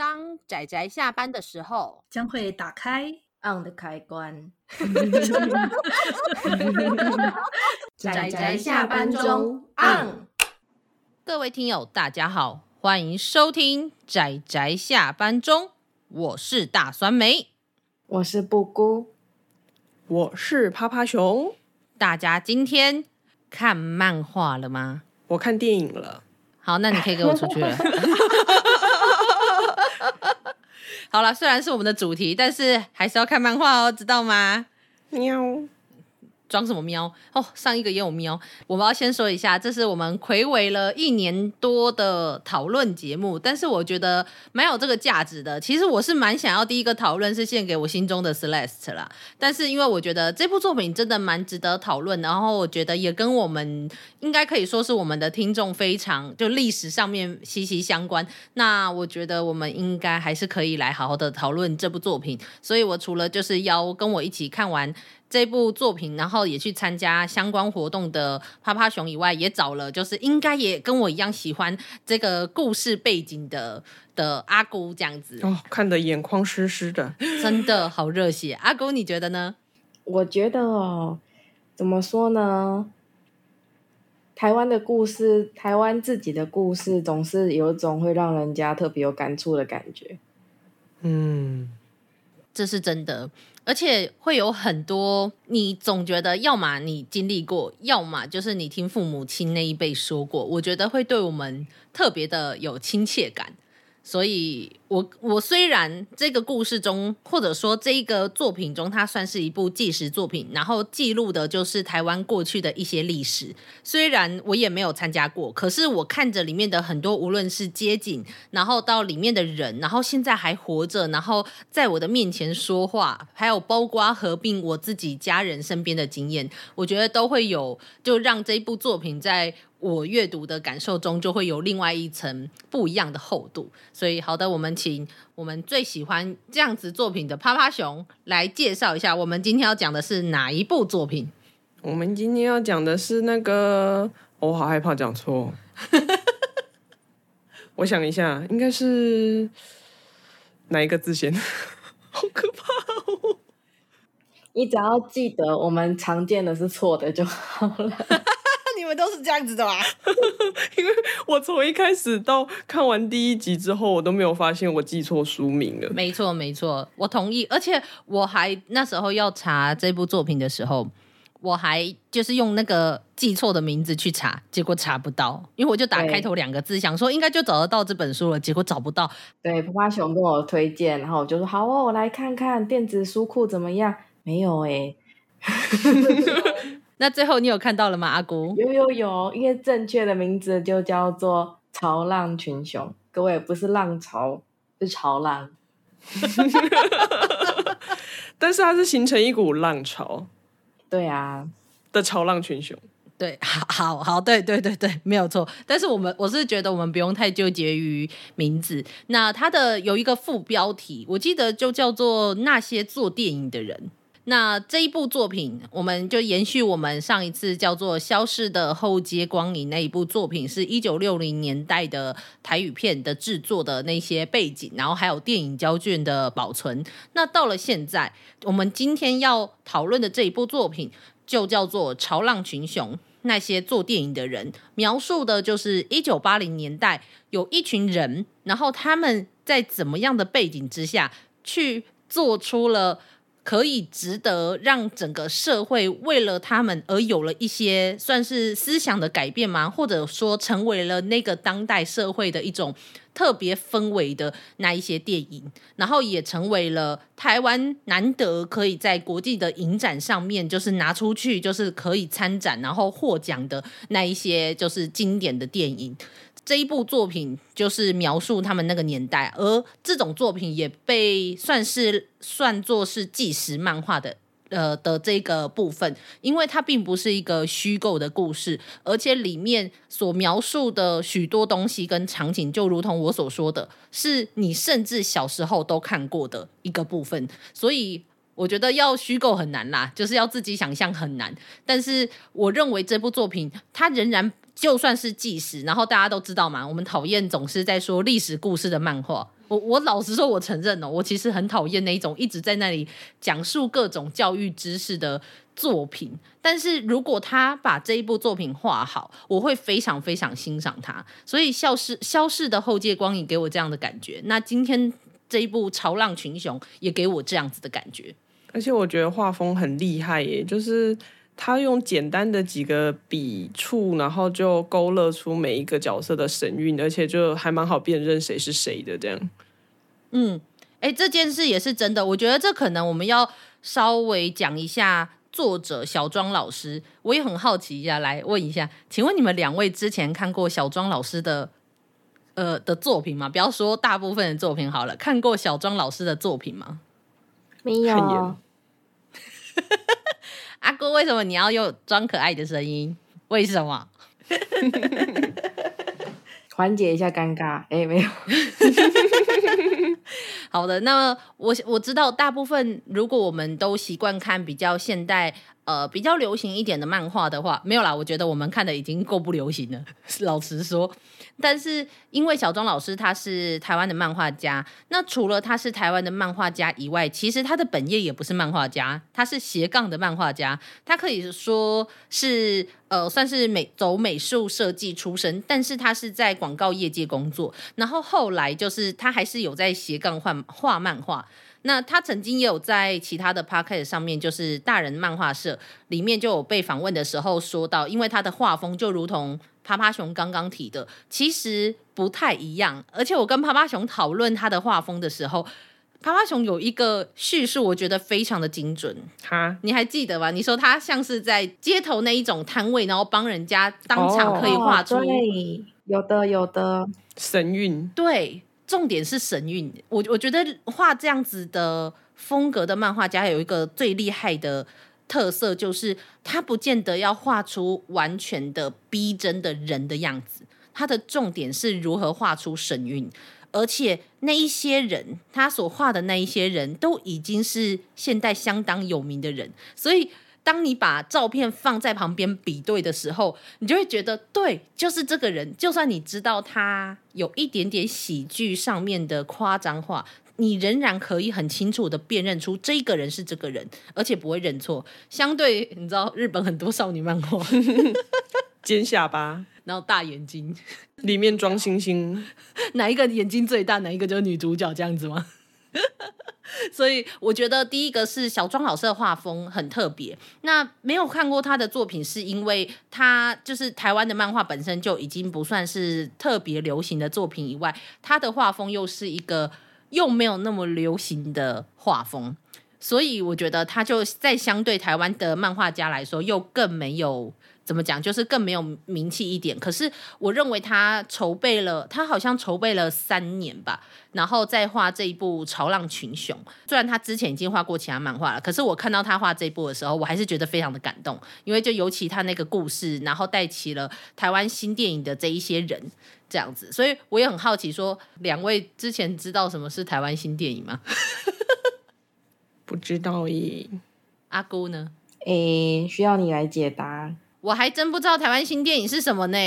当仔仔下班的时候，将会打开 on 的开关。仔仔下班中 on。各位听友，大家好，欢迎收听仔仔下班中，我是大酸梅，我是布姑，我是趴趴熊。大家今天看漫画了吗？我看电影了。好，那你可以给我出去了。好了，虽然是我们的主题，但是还是要看漫画哦，知道吗？喵。装什么喵哦？上一个也有喵。我们要先说一下，这是我们睽违了一年多的讨论节目，但是我觉得蛮有这个价值的。其实我是蛮想要第一个讨论是献给我心中的 Celeste 啦，但是因为我觉得这部作品真的蛮值得讨论，然后我觉得也跟我们应该可以说是我们的听众非常就历史上面息息相关。那我觉得我们应该还是可以来好好的讨论这部作品。所以我除了就是要跟我一起看完。这部作品，然后也去参加相关活动的趴趴熊以外，也找了就是应该也跟我一样喜欢这个故事背景的的阿姑这样子哦，看得眼眶湿湿的，真的好热血。阿姑你觉得呢？我觉得哦，怎么说呢？台湾的故事，台湾自己的故事，总是有一种会让人家特别有感触的感觉。嗯，这是真的。而且会有很多，你总觉得要么你经历过，要么就是你听父母亲那一辈说过，我觉得会对我们特别的有亲切感。所以我，我虽然这个故事中，或者说这一个作品中，它算是一部纪实作品，然后记录的就是台湾过去的一些历史。虽然我也没有参加过，可是我看着里面的很多，无论是街景，然后到里面的人，然后现在还活着，然后在我的面前说话，还有包括合并我自己家人身边的经验，我觉得都会有，就让这一部作品在。我阅读的感受中就会有另外一层不一样的厚度，所以好的，我们请我们最喜欢这样子作品的趴趴熊来介绍一下，我们今天要讲的是哪一部作品？我们今天要讲的是那个，我好害怕讲错，我想一下，应该是哪一个字先？好可怕哦！你只要记得我们常见的是错的就好了。你们都是这样子的吧？因为我从一开始到看完第一集之后，我都没有发现我记错书名了。没错，没错，我同意。而且我还那时候要查这部作品的时候，我还就是用那个记错的名字去查，结果查不到。因为我就打开头两个字，想说应该就找得到这本书了，结果找不到。对，趴趴熊跟我推荐，然后我就说好哦，我来看看电子书库怎么样？没有哎、欸。那最后你有看到了吗，阿姑？有有有，因为正确的名字就叫做《潮浪群雄》，各位不是浪潮，是潮浪。但是它是形成一股浪潮，对啊，的潮浪群雄。对，好好好，对对对对，没有错。但是我们我是觉得我们不用太纠结于名字。那它的有一个副标题，我记得就叫做《那些做电影的人》。那这一部作品，我们就延续我们上一次叫做《消逝的后街光影》那一部作品，是一九六零年代的台语片的制作的那些背景，然后还有电影胶卷的保存。那到了现在，我们今天要讨论的这一部作品，就叫做《潮浪群雄》，那些做电影的人，描述的就是一九八零年代有一群人，然后他们在怎么样的背景之下去做出了。可以值得让整个社会为了他们而有了一些算是思想的改变吗？或者说成为了那个当代社会的一种特别氛围的那一些电影，然后也成为了台湾难得可以在国际的影展上面就是拿出去就是可以参展然后获奖的那一些就是经典的电影。这一部作品就是描述他们那个年代，而这种作品也被算是算作是纪实漫画的呃的这个部分，因为它并不是一个虚构的故事，而且里面所描述的许多东西跟场景，就如同我所说的，是你甚至小时候都看过的一个部分，所以我觉得要虚构很难啦，就是要自己想象很难。但是我认为这部作品它仍然。就算是纪实，然后大家都知道嘛，我们讨厌总是在说历史故事的漫画，我我老实说，我承认哦，我其实很讨厌那一种一直在那里讲述各种教育知识的作品。但是如果他把这一部作品画好，我会非常非常欣赏他。所以消失消逝的后界光影给我这样的感觉。那今天这一部《潮浪群雄》也给我这样子的感觉。而且我觉得画风很厉害耶，就是他用简单的几个笔触，然后就勾勒出每一个角色的神韵，而且就还蛮好辨认谁是谁的这样。嗯，哎，这件事也是真的。我觉得这可能我们要稍微讲一下。作者小庄老师，我也很好奇一下，来问一下，请问你们两位之前看过小庄老师的呃的作品吗？不要说大部分的作品好了，看过小庄老师的作品吗？没有。阿姑，为什么你要用装可爱的声音？为什么？缓解一下尴尬。哎，没有。好的，那我我知道大部分，如果我们都习惯看比较现代。呃，比较流行一点的漫画的话，没有啦。我觉得我们看的已经够不流行了，老实说。但是因为小庄老师他是台湾的漫画家，那除了他是台湾的漫画家以外，其实他的本业也不是漫画家，他是斜杠的漫画家。他可以说是呃，算是美走美术设计出身，但是他是在广告业界工作，然后后来就是他还是有在斜杠画画漫画。那他曾经也有在其他的 podcast 上面，就是大人漫画社里面就有被访问的时候说到，因为他的画风就如同趴趴熊刚刚提的，其实不太一样。而且我跟趴趴熊讨论他的画风的时候，趴趴熊有一个叙述，我觉得非常的精准。哈，你还记得吧？你说他像是在街头那一种摊位，然后帮人家当场可以画出，有的有的神韵，对。重点是神韵，我我觉得画这样子的风格的漫画家有一个最厉害的特色，就是他不见得要画出完全的逼真的人的样子，他的重点是如何画出神韵，而且那一些人，他所画的那一些人都已经是现代相当有名的人，所以。当你把照片放在旁边比对的时候，你就会觉得对，就是这个人。就算你知道他有一点点喜剧上面的夸张化，你仍然可以很清楚的辨认出这个人是这个人，而且不会认错。相对你知道日本很多少女漫画 尖下巴，然后大眼睛，里面装 星星，哪一个眼睛最大，哪一个就是女主角这样子吗？所以我觉得第一个是小庄老师的画风很特别。那没有看过他的作品，是因为他就是台湾的漫画本身就已经不算是特别流行的作品以外，他的画风又是一个又没有那么流行的画风，所以我觉得他就在相对台湾的漫画家来说，又更没有。怎么讲？就是更没有名气一点。可是我认为他筹备了，他好像筹备了三年吧，然后再画这一部《潮浪群雄》。虽然他之前已经画过其他漫画了，可是我看到他画这一部的时候，我还是觉得非常的感动。因为就尤其他那个故事，然后带起了台湾新电影的这一些人这样子，所以我也很好奇，说两位之前知道什么是台湾新电影吗？不知道耶。阿姑呢？诶，需要你来解答。我还真不知道台湾新电影是什么呢。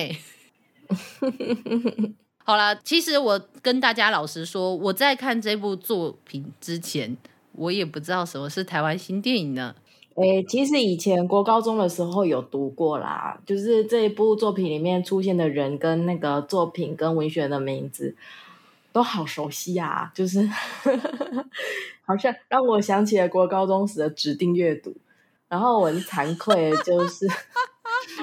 好啦，其实我跟大家老实说，我在看这部作品之前，我也不知道什么是台湾新电影呢。诶，其实以前国高中的时候有读过啦，就是这一部作品里面出现的人跟那个作品跟文学的名字都好熟悉啊，就是 好像让我想起了国高中时的指定阅读，然后我很惭愧就是。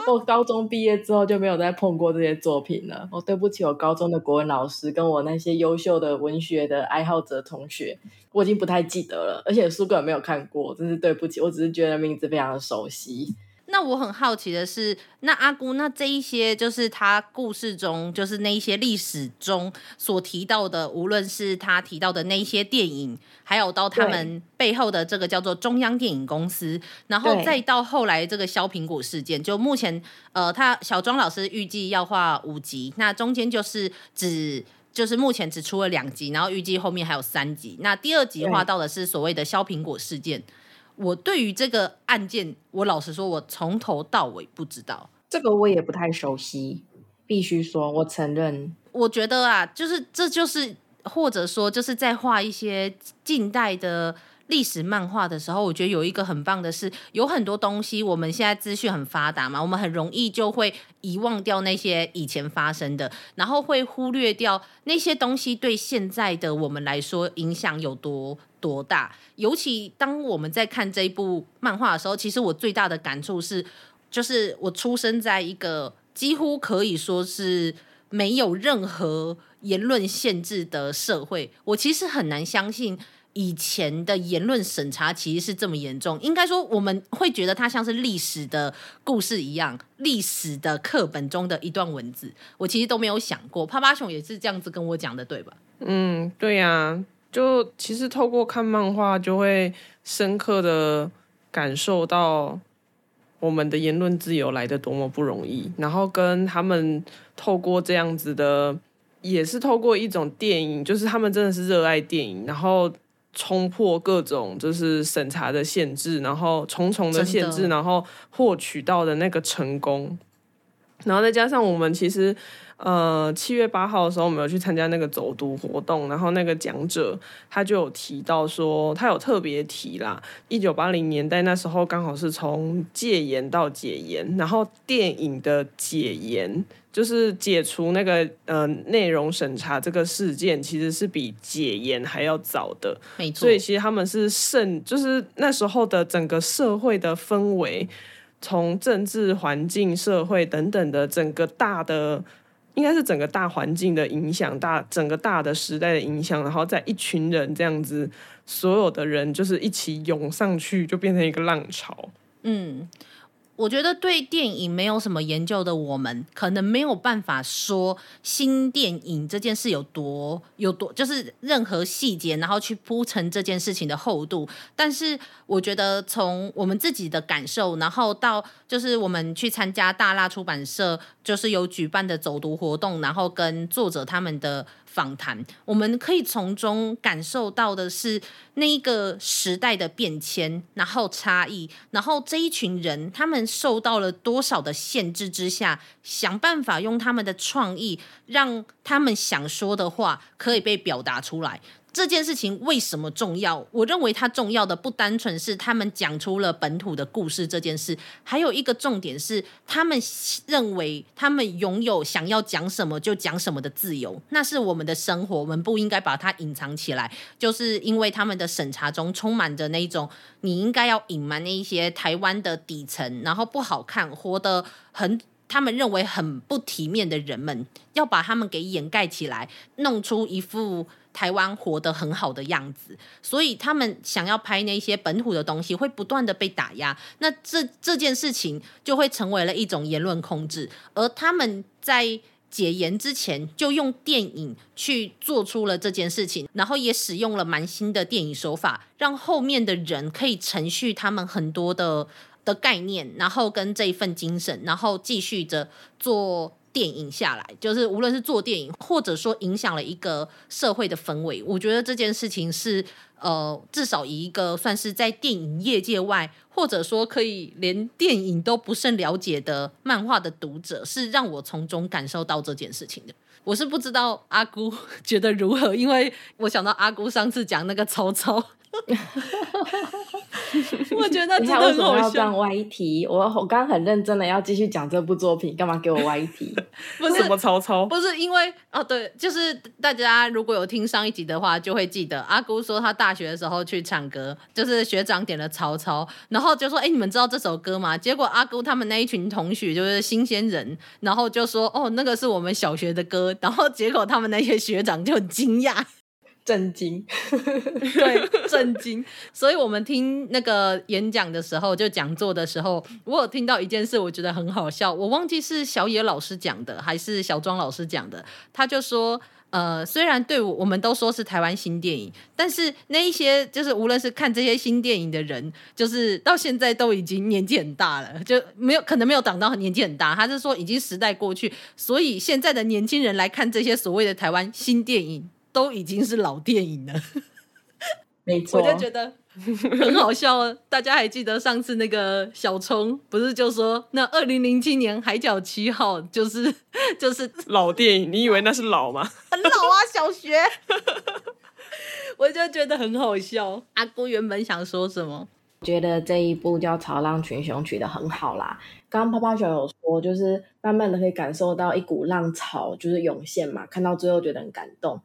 我高中毕业之后就没有再碰过这些作品了。我对不起我高中的国文老师，跟我那些优秀的文学的爱好者同学，我已经不太记得了，而且书根本没有看过，真是对不起。我只是觉得名字非常的熟悉。那我很好奇的是，那阿姑，那这一些就是他故事中，就是那一些历史中所提到的，无论是他提到的那一些电影，还有到他们背后的这个叫做中央电影公司，然后再到后来这个削苹果事件，就目前呃，他小庄老师预计要画五集，那中间就是只就是目前只出了两集，然后预计后面还有三集，那第二集画到的是所谓的削苹果事件。我对于这个案件，我老实说，我从头到尾不知道。这个我也不太熟悉，必须说，我承认。我觉得啊，就是这就是或者说就是在画一些近代的。历史漫画的时候，我觉得有一个很棒的是，有很多东西我们现在资讯很发达嘛，我们很容易就会遗忘掉那些以前发生的，然后会忽略掉那些东西对现在的我们来说影响有多多大。尤其当我们在看这一部漫画的时候，其实我最大的感触是，就是我出生在一个几乎可以说是没有任何言论限制的社会，我其实很难相信。以前的言论审查其实是这么严重，应该说我们会觉得它像是历史的故事一样，历史的课本中的一段文字。我其实都没有想过，趴趴熊也是这样子跟我讲的，对吧？嗯，对呀、就其实透过看漫画，就会深刻的感受到我们的言论自由来的多么不容易，然后跟他们透过这样子的，也是透过一种电影，就是他们真的是热爱电影，然后。冲破各种就是审查的限制，然后重重的限制，然后获取到的那个成功，然后再加上我们其实呃七月八号的时候，我们有去参加那个走读活动，然后那个讲者他就有提到说，他有特别提啦，一九八零年代那时候刚好是从戒严到解严，然后电影的解严。就是解除那个呃内容审查这个事件，其实是比解严还要早的，没错。所以其实他们是胜，就是那时候的整个社会的氛围，从政治环境、社会等等的整个大的，应该是整个大环境的影响，大整个大的时代的影响，然后在一群人这样子，所有的人就是一起涌上去，就变成一个浪潮。嗯。我觉得对电影没有什么研究的我们，可能没有办法说新电影这件事有多有多，就是任何细节，然后去铺陈这件事情的厚度。但是我觉得从我们自己的感受，然后到就是我们去参加大辣出版社就是有举办的走读活动，然后跟作者他们的。访谈，我们可以从中感受到的是那一个时代的变迁，然后差异，然后这一群人他们受到了多少的限制之下，想办法用他们的创意，让他们想说的话可以被表达出来。这件事情为什么重要？我认为它重要的不单纯是他们讲出了本土的故事这件事，还有一个重点是他们认为他们拥有想要讲什么就讲什么的自由，那是我们的生活，我们不应该把它隐藏起来。就是因为他们的审查中充满着那种你应该要隐瞒那一些台湾的底层，然后不好看，活得很他们认为很不体面的人们，要把他们给掩盖起来，弄出一副。台湾活得很好的样子，所以他们想要拍那些本土的东西，会不断的被打压。那这这件事情就会成为了一种言论控制，而他们在解严之前就用电影去做出了这件事情，然后也使用了蛮新的电影手法，让后面的人可以承续他们很多的的概念，然后跟这一份精神，然后继续着做。电影下来，就是无论是做电影，或者说影响了一个社会的氛围，我觉得这件事情是呃，至少以一个算是在电影业界外，或者说可以连电影都不甚了解的漫画的读者，是让我从中感受到这件事情的。我是不知道阿姑觉得如何，因为我想到阿姑上次讲那个曹操。我觉得真的很好笑。要歪题，我我刚刚很认真的要继续讲这部作品，干嘛给我歪题？不是什么曹操？不是因为哦，对，就是大家如果有听上一集的话，就会记得阿姑说她大学的时候去唱歌，就是学长点了曹操，然后就说：“哎，你们知道这首歌吗？”结果阿姑他们那一群同学就是新鲜人，然后就说：“哦，那个是我们小学的歌。”然后结果他们那些学长就很惊讶。震惊，对，震惊。所以，我们听那个演讲的时候，就讲座的时候，我有听到一件事，我觉得很好笑。我忘记是小野老师讲的，还是小庄老师讲的。他就说，呃，虽然对我们都说是台湾新电影，但是那一些就是无论是看这些新电影的人，就是到现在都已经年纪很大了，就没有可能没有长到年纪很大。他是说，已经时代过去，所以现在的年轻人来看这些所谓的台湾新电影。都已经是老电影了，没错，我就觉得很好笑。大家还记得上次那个小聪不是就说那二零零七年《海角七号》就是 就是老电影？你以为那是老吗？很老啊，小学。我就觉得很好笑。阿姑原本想说什么？觉得这一部叫《潮浪群雄》取得很好啦。刚刚泡泡熊有说，就是慢慢的可以感受到一股浪潮就是涌现嘛，看到最后觉得很感动。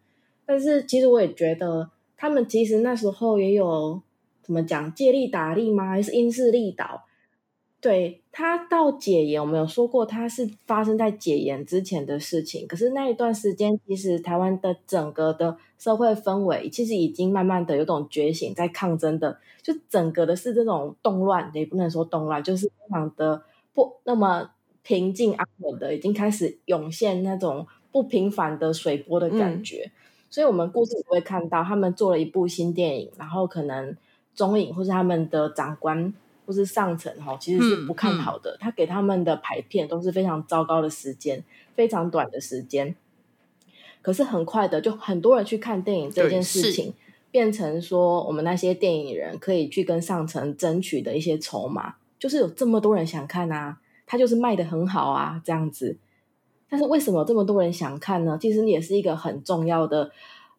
但是其实我也觉得，他们其实那时候也有怎么讲，借力打力吗？还是因势利导？对，他到解严，我们有说过，他是发生在解严之前的事情。可是那一段时间，其实台湾的整个的社会氛围，其实已经慢慢的有种觉醒，在抗争的，就整个的是这种动乱，也不能说动乱，就是非常的不那么平静安稳的，已经开始涌现那种不平凡的水波的感觉。嗯、所以，我们故事也会看到他们做了一部新电影，然后可能中影或是他们的长官。或是上层哈，其实是不看好的。嗯嗯、他给他们的排片都是非常糟糕的时间，非常短的时间。可是很快的，就很多人去看电影这件事情，变成说我们那些电影人可以去跟上层争取的一些筹码，就是有这么多人想看啊，他就是卖的很好啊，这样子。但是为什么这么多人想看呢？其实也是一个很重要的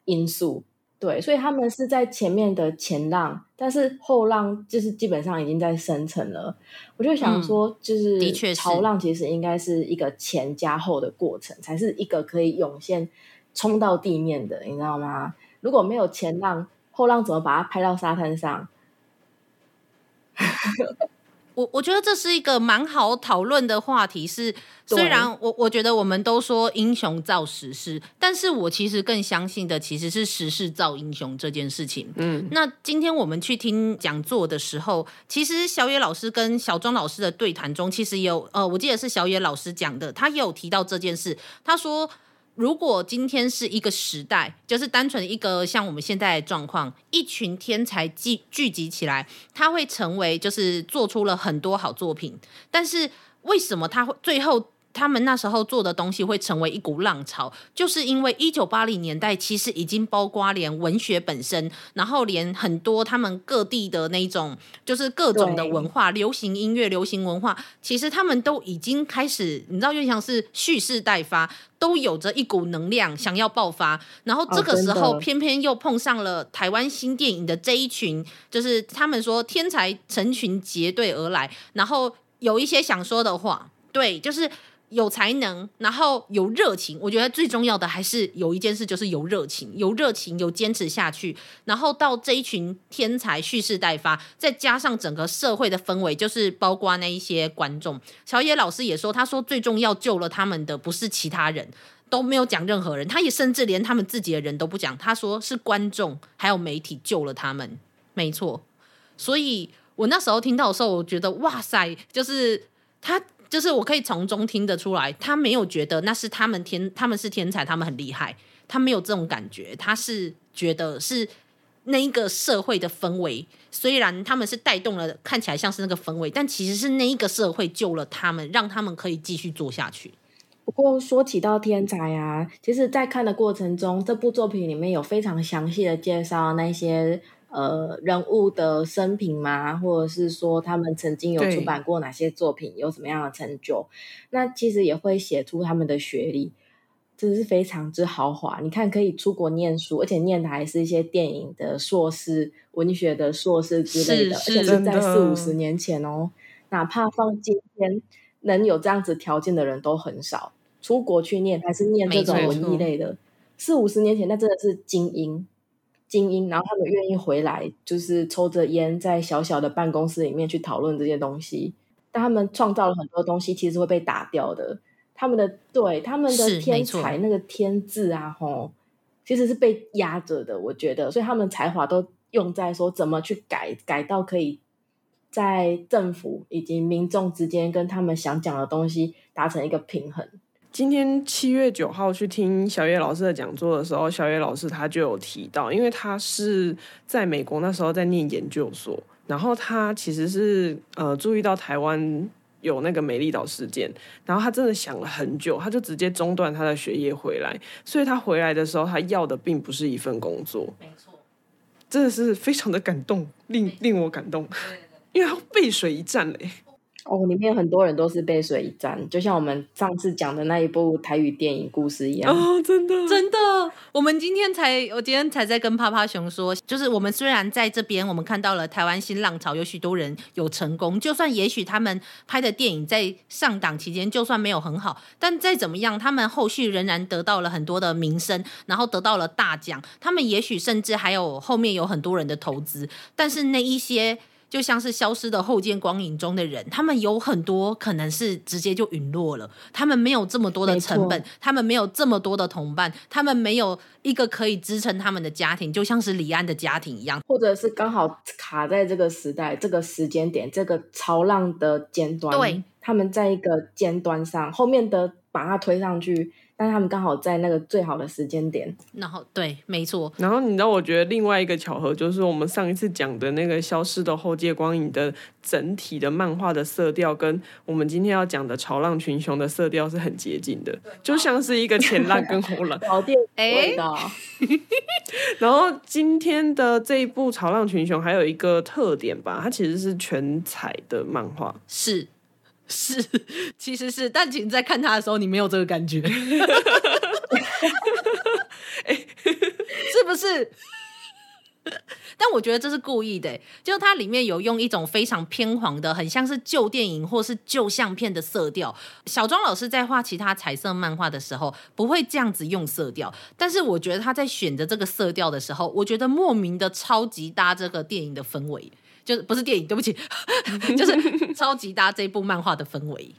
因素。对，所以他们是在前面的前浪，但是后浪就是基本上已经在生成了。我就想说，就是潮浪其实应该是一个前加后的过程，才是一个可以涌现冲到地面的，你知道吗？如果没有前浪，后浪怎么把它拍到沙滩上？我我觉得这是一个蛮好讨论的话题。是虽然我我觉得我们都说英雄造时势，但是我其实更相信的其实是时势造英雄这件事情。嗯，那今天我们去听讲座的时候，其实小野老师跟小庄老师的对谈中，其实也有呃，我记得是小野老师讲的，他也有提到这件事。他说。如果今天是一个时代，就是单纯一个像我们现在的状况，一群天才聚聚集起来，他会成为就是做出了很多好作品，但是为什么他会最后？他们那时候做的东西会成为一股浪潮，就是因为一九八零年代其实已经包括连文学本身，然后连很多他们各地的那种，就是各种的文化，流行音乐、流行文化，其实他们都已经开始，你知道，就像是蓄势待发，都有着一股能量想要爆发。然后这个时候，偏偏又碰上了台湾新电影的这一群，就是他们说天才成群结队而来，然后有一些想说的话，对，就是。有才能，然后有热情，我觉得最重要的还是有一件事，就是有热情，有热情，有坚持下去。然后到这一群天才蓄势待发，再加上整个社会的氛围，就是包括那一些观众。小野老师也说，他说最重要救了他们的不是其他人，都没有讲任何人，他也甚至连他们自己的人都不讲，他说是观众还有媒体救了他们，没错。所以我那时候听到的时候，我觉得哇塞，就是他。就是我可以从中听得出来，他没有觉得那是他们天，他们是天才，他们很厉害，他没有这种感觉，他是觉得是那一个社会的氛围，虽然他们是带动了，看起来像是那个氛围，但其实是那一个社会救了他们，让他们可以继续做下去。不过说起到天才啊，其实，在看的过程中，这部作品里面有非常详细的介绍那些。呃，人物的生平吗？或者是说他们曾经有出版过哪些作品，有什么样的成就？那其实也会写出他们的学历，真的是非常之豪华。你看，可以出国念书，而且念的还是一些电影的硕士、文学的硕士之类的，而且是在四五十年前哦。哪怕放今天，能有这样子条件的人都很少。出国去念，还是念这种文艺类的，四五十年前，那真的是精英。精英，然后他们愿意回来，就是抽着烟在小小的办公室里面去讨论这些东西。但他们创造了很多东西，其实会被打掉的。他们的对他们的天才那个天字啊，吼，其实是被压着的。我觉得，所以他们才华都用在说怎么去改，改到可以在政府以及民众之间跟他们想讲的东西达成一个平衡。今天七月九号去听小野老师的讲座的时候，小野老师他就有提到，因为他是在美国那时候在念研究所，然后他其实是呃注意到台湾有那个美丽岛事件，然后他真的想了很久，他就直接中断他的学业回来，所以他回来的时候，他要的并不是一份工作，没错，真的是非常的感动，令令我感动，因为他背水一战嘞。哦，里面很多人都是背水一战，就像我们上次讲的那一部台语电影故事一样。哦，真的，真的。我们今天才，我今天才在跟趴趴熊说，就是我们虽然在这边，我们看到了台湾新浪潮，有许多人有成功，就算也许他们拍的电影在上档期间，就算没有很好，但再怎么样，他们后续仍然得到了很多的名声，然后得到了大奖，他们也许甚至还有后面有很多人的投资，但是那一些。就像是消失的后见光影中的人，他们有很多可能是直接就陨落了。他们没有这么多的成本，他们没有这么多的同伴，他们没有一个可以支撑他们的家庭，就像是李安的家庭一样，或者是刚好卡在这个时代、这个时间点、这个潮浪的尖端。对，他们在一个尖端上，后面的把它推上去。但他们刚好在那个最好的时间点，然后对，没错。然后你知道，我觉得另外一个巧合就是，我们上一次讲的那个消失的后街光影的整体的漫画的色调，跟我们今天要讲的潮浪群雄的色调是很接近的，就像是一个前浪跟后浪。老店哎，然后今天的这一部潮浪群雄还有一个特点吧，它其实是全彩的漫画，是。是，其实是，但其实在看他的时候，你没有这个感觉，是不是？但我觉得这是故意的，就它里面有用一种非常偏黄的，很像是旧电影或是旧相片的色调。小庄老师在画其他彩色漫画的时候，不会这样子用色调，但是我觉得他在选择这个色调的时候，我觉得莫名的超级搭这个电影的氛围。就是不是电影，对不起，就是超级搭这部漫画的氛围，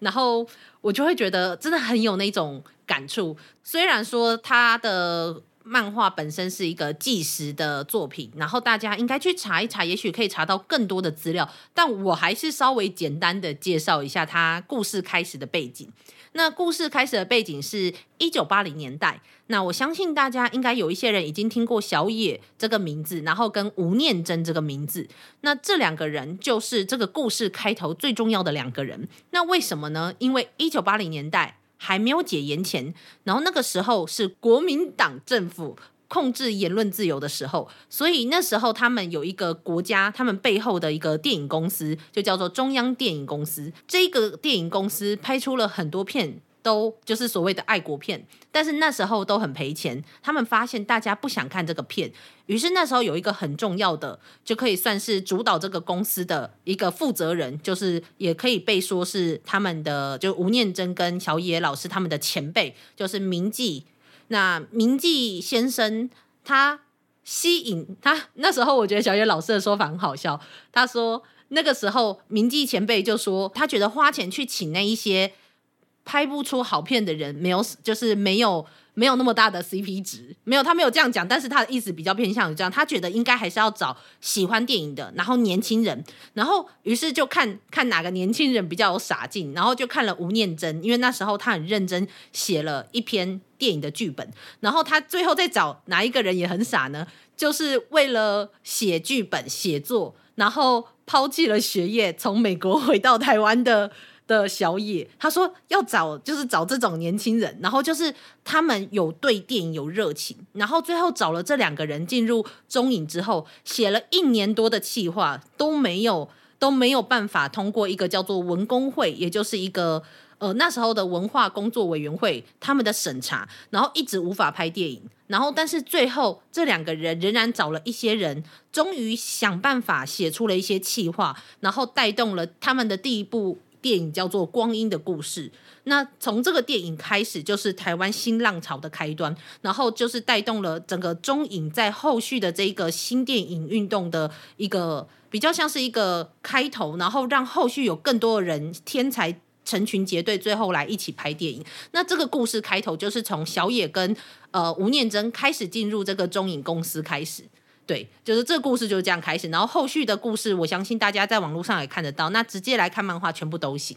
然后我就会觉得真的很有那种感触。虽然说他的漫画本身是一个纪实的作品，然后大家应该去查一查，也许可以查到更多的资料，但我还是稍微简单的介绍一下他故事开始的背景。那故事开始的背景是一九八零年代。那我相信大家应该有一些人已经听过小野这个名字，然后跟吴念真这个名字。那这两个人就是这个故事开头最重要的两个人。那为什么呢？因为一九八零年代还没有解严前，然后那个时候是国民党政府。控制言论自由的时候，所以那时候他们有一个国家，他们背后的一个电影公司就叫做中央电影公司。这个电影公司拍出了很多片，都就是所谓的爱国片，但是那时候都很赔钱。他们发现大家不想看这个片，于是那时候有一个很重要的，就可以算是主导这个公司的一个负责人，就是也可以被说是他们的，就吴念真跟小野老师他们的前辈，就是明记。那明记先生他吸引他那时候，我觉得小野老师的说法很好笑。他说那个时候明记前辈就说，他觉得花钱去请那一些拍不出好片的人，没有就是没有。没有那么大的 CP 值，没有，他没有这样讲，但是他的意思比较偏向于这样，他觉得应该还是要找喜欢电影的，然后年轻人，然后于是就看看哪个年轻人比较有傻劲，然后就看了吴念真，因为那时候他很认真写了一篇电影的剧本，然后他最后再找哪一个人也很傻呢？就是为了写剧本写作，然后抛弃了学业，从美国回到台湾的。的小野，他说要找就是找这种年轻人，然后就是他们有对电影有热情，然后最后找了这两个人进入中影之后，写了一年多的企划都没有都没有办法通过一个叫做文工会，也就是一个呃那时候的文化工作委员会他们的审查，然后一直无法拍电影，然后但是最后这两个人仍然找了一些人，终于想办法写出了一些企划，然后带动了他们的第一部。电影叫做《光阴的故事》，那从这个电影开始就是台湾新浪潮的开端，然后就是带动了整个中影在后续的这个新电影运动的一个比较像是一个开头，然后让后续有更多的人天才成群结队，最后来一起拍电影。那这个故事开头就是从小野跟呃吴念真开始进入这个中影公司开始。对，就是这个故事就是这样开始，然后后续的故事，我相信大家在网络上也看得到。那直接来看漫画，全部都行。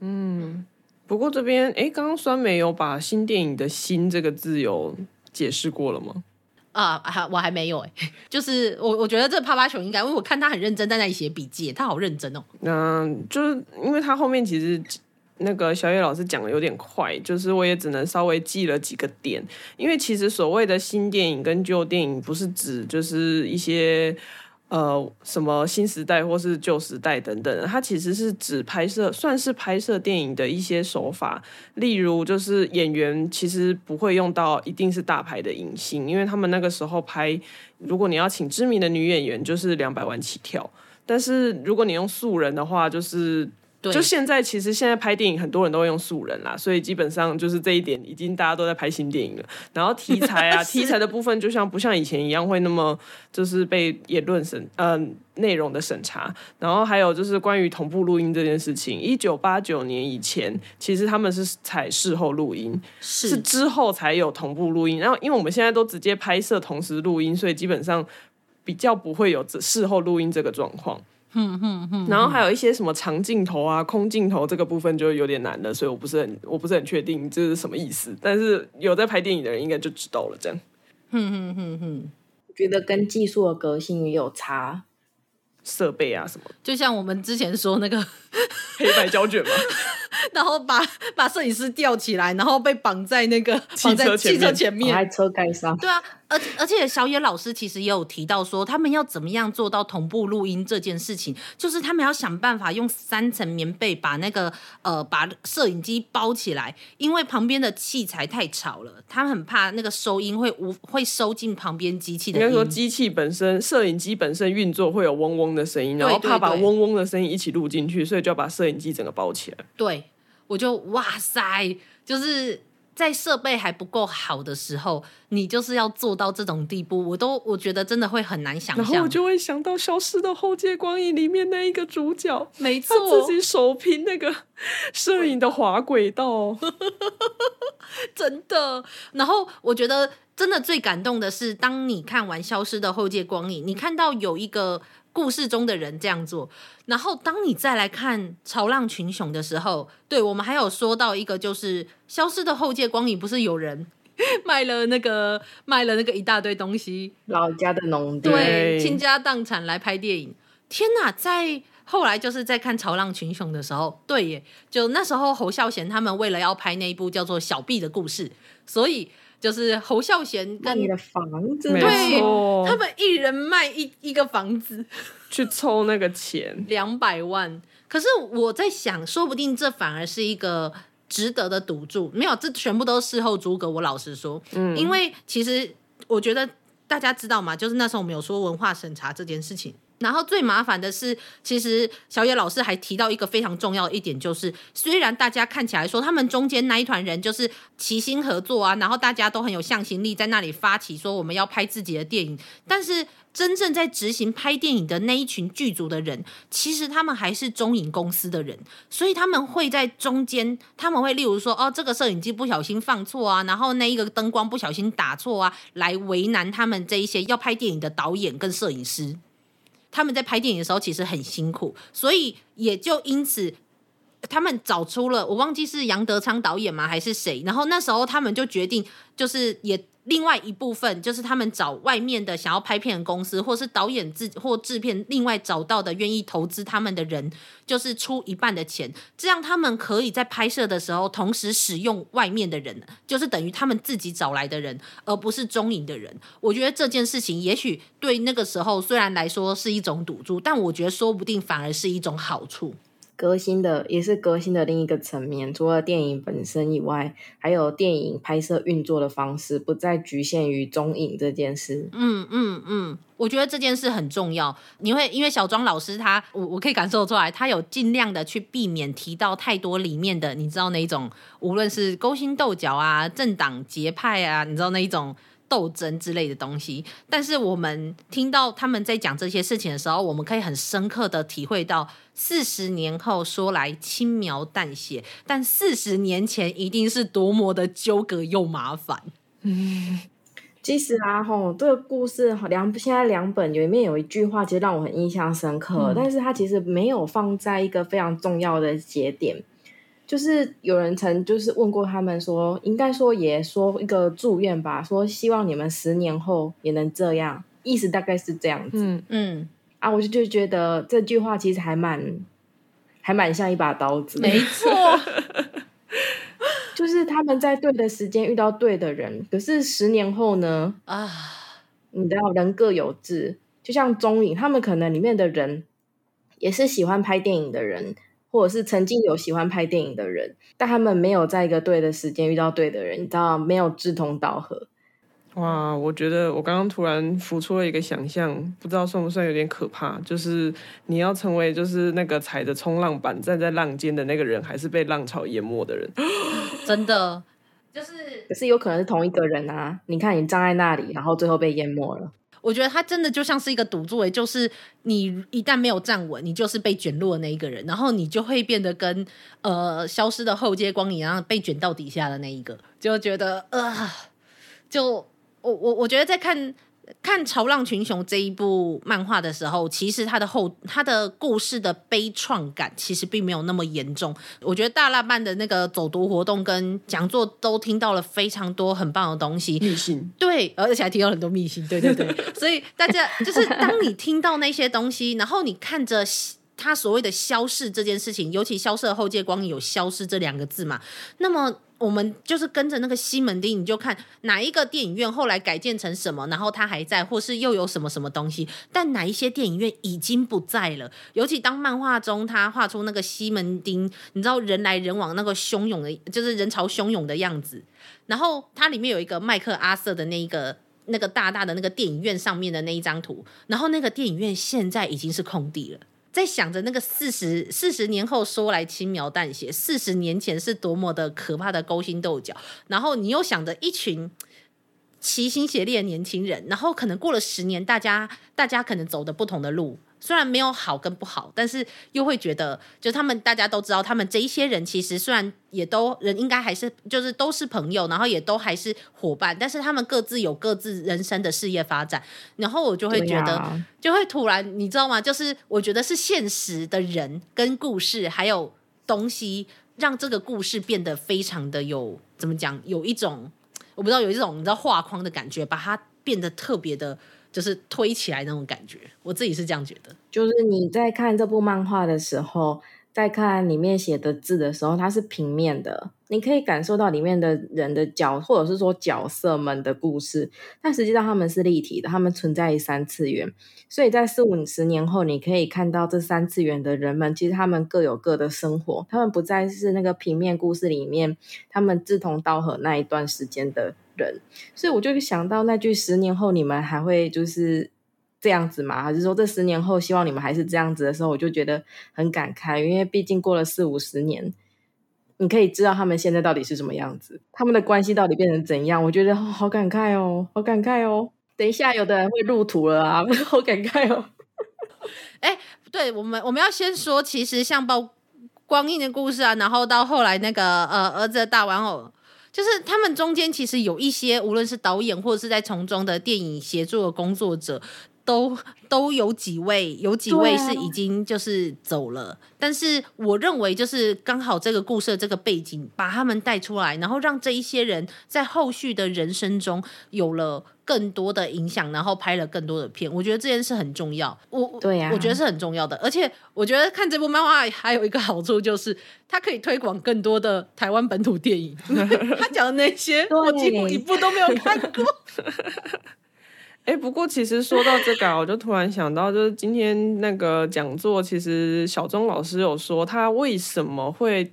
嗯，不过这边，哎，刚刚酸梅有把新电影的“新”这个字有解释过了吗？啊，还我还没有哎，就是我我觉得这个趴趴熊应该，因为我看他很认真在那里写笔记，他好认真哦。嗯就是因为他后面其实。那个小野老师讲的有点快，就是我也只能稍微记了几个点，因为其实所谓的新电影跟旧电影不是指就是一些。呃，什么新时代或是旧时代等等，它其实是指拍摄，算是拍摄电影的一些手法。例如，就是演员其实不会用到一定是大牌的影星，因为他们那个时候拍，如果你要请知名的女演员，就是两百万起跳。但是如果你用素人的话，就是。就现在，其实现在拍电影很多人都会用素人啦，所以基本上就是这一点已经大家都在拍新电影了。然后题材啊，题材的部分就像不像以前一样会那么就是被言论审嗯、呃、内容的审查。然后还有就是关于同步录音这件事情，一九八九年以前其实他们是采事后录音，是，是之后才有同步录音。然后因为我们现在都直接拍摄同时录音，所以基本上比较不会有事后录音这个状况。嗯嗯嗯，然后还有一些什么长镜头啊、空镜头这个部分就有点难了，所以我不是很我不是很确定这是什么意思。但是有在拍电影的人应该就知道了，这样。嗯嗯嗯嗯，我觉得跟技术的革新也有差，设备啊什么，就像我们之前说那个 黑白胶卷吗，然后把把摄影师吊起来，然后被绑在那个汽车前面，汽车前面，在车盖上，对啊。而而且小野老师其实也有提到说，他们要怎么样做到同步录音这件事情，就是他们要想办法用三层棉被把那个呃把摄影机包起来，因为旁边的器材太吵了，他们很怕那个收音会无会收进旁边机器的。应该说机器本身，摄影机本身运作会有嗡嗡的声音，然后怕把嗡嗡的声音一起录进去，所以就要把摄影机整个包起来。对，我就哇塞，就是。在设备还不够好的时候，你就是要做到这种地步，我都我觉得真的会很难想象。然后我就会想到《消失的后街光影》里面那一个主角，没错，他自己手拼那个 摄影的滑轨道，真的。然后我觉得真的最感动的是，当你看完《消失的后街光影》，你看到有一个。故事中的人这样做，然后当你再来看《潮浪群雄》的时候，对，我们还有说到一个，就是消失的后界光影，不是有人 卖了那个卖了那个一大堆东西，老家的农地，对，倾家荡产来拍电影。天哪，在后来就是在看《潮浪群雄》的时候，对耶，就那时候侯孝贤他们为了要拍那一部叫做《小毕的故事》，所以。就是侯孝贤跟你的房子，对，他们一人卖一一个房子 去凑那个钱，两百万。可是我在想，说不定这反而是一个值得的赌注。没有，这全部都是事后诸葛。我老实说，嗯，因为其实我觉得大家知道嘛，就是那时候我们有说文化审查这件事情。然后最麻烦的是，其实小野老师还提到一个非常重要的一点，就是虽然大家看起来说他们中间那一团人就是齐心合作啊，然后大家都很有向心力，在那里发起说我们要拍自己的电影，但是真正在执行拍电影的那一群剧组的人，其实他们还是中影公司的人，所以他们会在中间，他们会例如说，哦，这个摄影机不小心放错啊，然后那一个灯光不小心打错啊，来为难他们这一些要拍电影的导演跟摄影师。他们在拍电影的时候其实很辛苦，所以也就因此，他们找出了我忘记是杨德昌导演吗还是谁，然后那时候他们就决定，就是也。另外一部分就是他们找外面的想要拍片的公司，或是导演自或制片，另外找到的愿意投资他们的人，就是出一半的钱，这样他们可以在拍摄的时候同时使用外面的人，就是等于他们自己找来的人，而不是中影的人。我觉得这件事情也许对那个时候虽然来说是一种赌注，但我觉得说不定反而是一种好处。革新的也是革新的另一个层面，除了电影本身以外，还有电影拍摄运作的方式，不再局限于中影这件事。嗯嗯嗯，我觉得这件事很重要。你会因为小庄老师他，我我可以感受出来，他有尽量的去避免提到太多里面的，你知道那一种，无论是勾心斗角啊、政党结派啊，你知道那一种。斗争之类的东西，但是我们听到他们在讲这些事情的时候，我们可以很深刻的体会到，四十年后说来轻描淡写，但四十年前一定是多么的纠葛又麻烦。嗯，其实啊，吼，这个故事两现在两本里面有一句话，其实让我很印象深刻，嗯，但是它其实没有放在一个非常重要的节点。就是有人曾就是问过他们说，应该说也说一个祝愿吧，说希望你们十年后也能这样，意思大概是这样子。嗯嗯，啊，我就就觉得这句话其实还蛮还蛮像一把刀子。没错，就是他们在对的时间遇到对的人，可是十年后呢？啊，你知道人各有志，就像中影，他们可能里面的人也是喜欢拍电影的人，或者是曾经有喜欢拍电影的人，但他们没有在一个对的时间遇到对的人，你知道没有志同道合。哇，我觉得我刚刚突然浮出了一个想象，不知道算不算有点可怕？就是你要成为就是那个踩着冲浪板站在浪尖的那个人，还是被浪潮淹没的人？真的，就是可是有可能是同一个人啊！你看你站在那里，然后最后被淹没了。我觉得他真的就像是一个赌注，就是你一旦没有站稳，你就是被卷落的那一个人，然后你就会变得跟呃消失的后街光一样，被卷到底下的那一个，就觉得呃就。我我我觉得在看看《潮浪群雄》这一部漫画的时候，其实它的后它的故事的悲怆感其实并没有那么严重。我觉得大辣办的那个走读活动跟讲座都听到了非常多很棒的东西，秘信对，而且还听到很多秘信，对对对。所以大家就是当你听到那些东西，然后你看着他所谓的消逝这件事情，尤其消失后街光影有消失这两个字嘛，那么。我们就是跟着那个西门町，你就看哪一个电影院后来改建成什么，然后它还在，或是又有什么什么东西。但哪一些电影院已经不在了？尤其当漫画中他画出那个西门町，你知道人来人往那个汹涌的，就是人潮汹涌的样子。然后它里面有一个麦克阿瑟的那一个那个大大的那个电影院上面的那一张图，然后那个电影院现在已经是空地了。在想着那个四十四十年后说来轻描淡写，四十年前是多么的可怕的勾心斗角，然后你又想着一群齐心协力的年轻人，然后可能过了十年，大家大家可能走的不同的路。虽然没有好跟不好，但是又会觉得，就他们大家都知道，他们这一些人其实虽然也都人应该还是就是都是朋友，然后也都还是伙伴，但是他们各自有各自人生的事业发展，然后我就会觉得，啊、就会突然你知道吗？就是我觉得是现实的人跟故事还有东西，让这个故事变得非常的有怎么讲？有一种我不知道有一种你知道画框的感觉，把它变得特别的。就是推起来那种感觉，我自己是这样觉得。就是你在看这部漫画的时候，在看里面写的字的时候，它是平面的，你可以感受到里面的人的角，或者是说角色们的故事，但实际上他们是立体的，他们存在于三次元，所以在四五十年后，你可以看到这三次元的人们，其实他们各有各的生活，他们不再是那个平面故事里面他们志同道合那一段时间的人，所以我就想到那句“十年后你们还会就是这样子吗？”还是说这十年后希望你们还是这样子的时候，我就觉得很感慨，因为毕竟过了四五十年，你可以知道他们现在到底是什么样子，他们的关系到底变成怎样。我觉得好感慨哦，好感慨哦。等一下，有的人会入土了啊，好感慨哦。哎，对我们我们要先说，其实像包光阴的故事啊，然后到后来那个呃儿子的大玩偶。就是他们中间其实有一些，无论是导演或者是在从中的电影协作的工作者，都 都有几位，有几位是已经就是走了。但是我认为，就是刚好这个故事的这个背景把他们带出来，然后让这一些人在后续的人生中有了更多的影响，然后拍了更多的片。我觉得这件事很重要。我对呀、啊，我觉得是很重要的。而且我觉得看这部漫画还有一个好处，就是它可以推广更多的台湾本土电影。他讲的那些，我几乎一部都没有看过。哎，不过其实说到这个，我就突然想到，就是今天那个讲座，其实小钟老师有说，他为什么会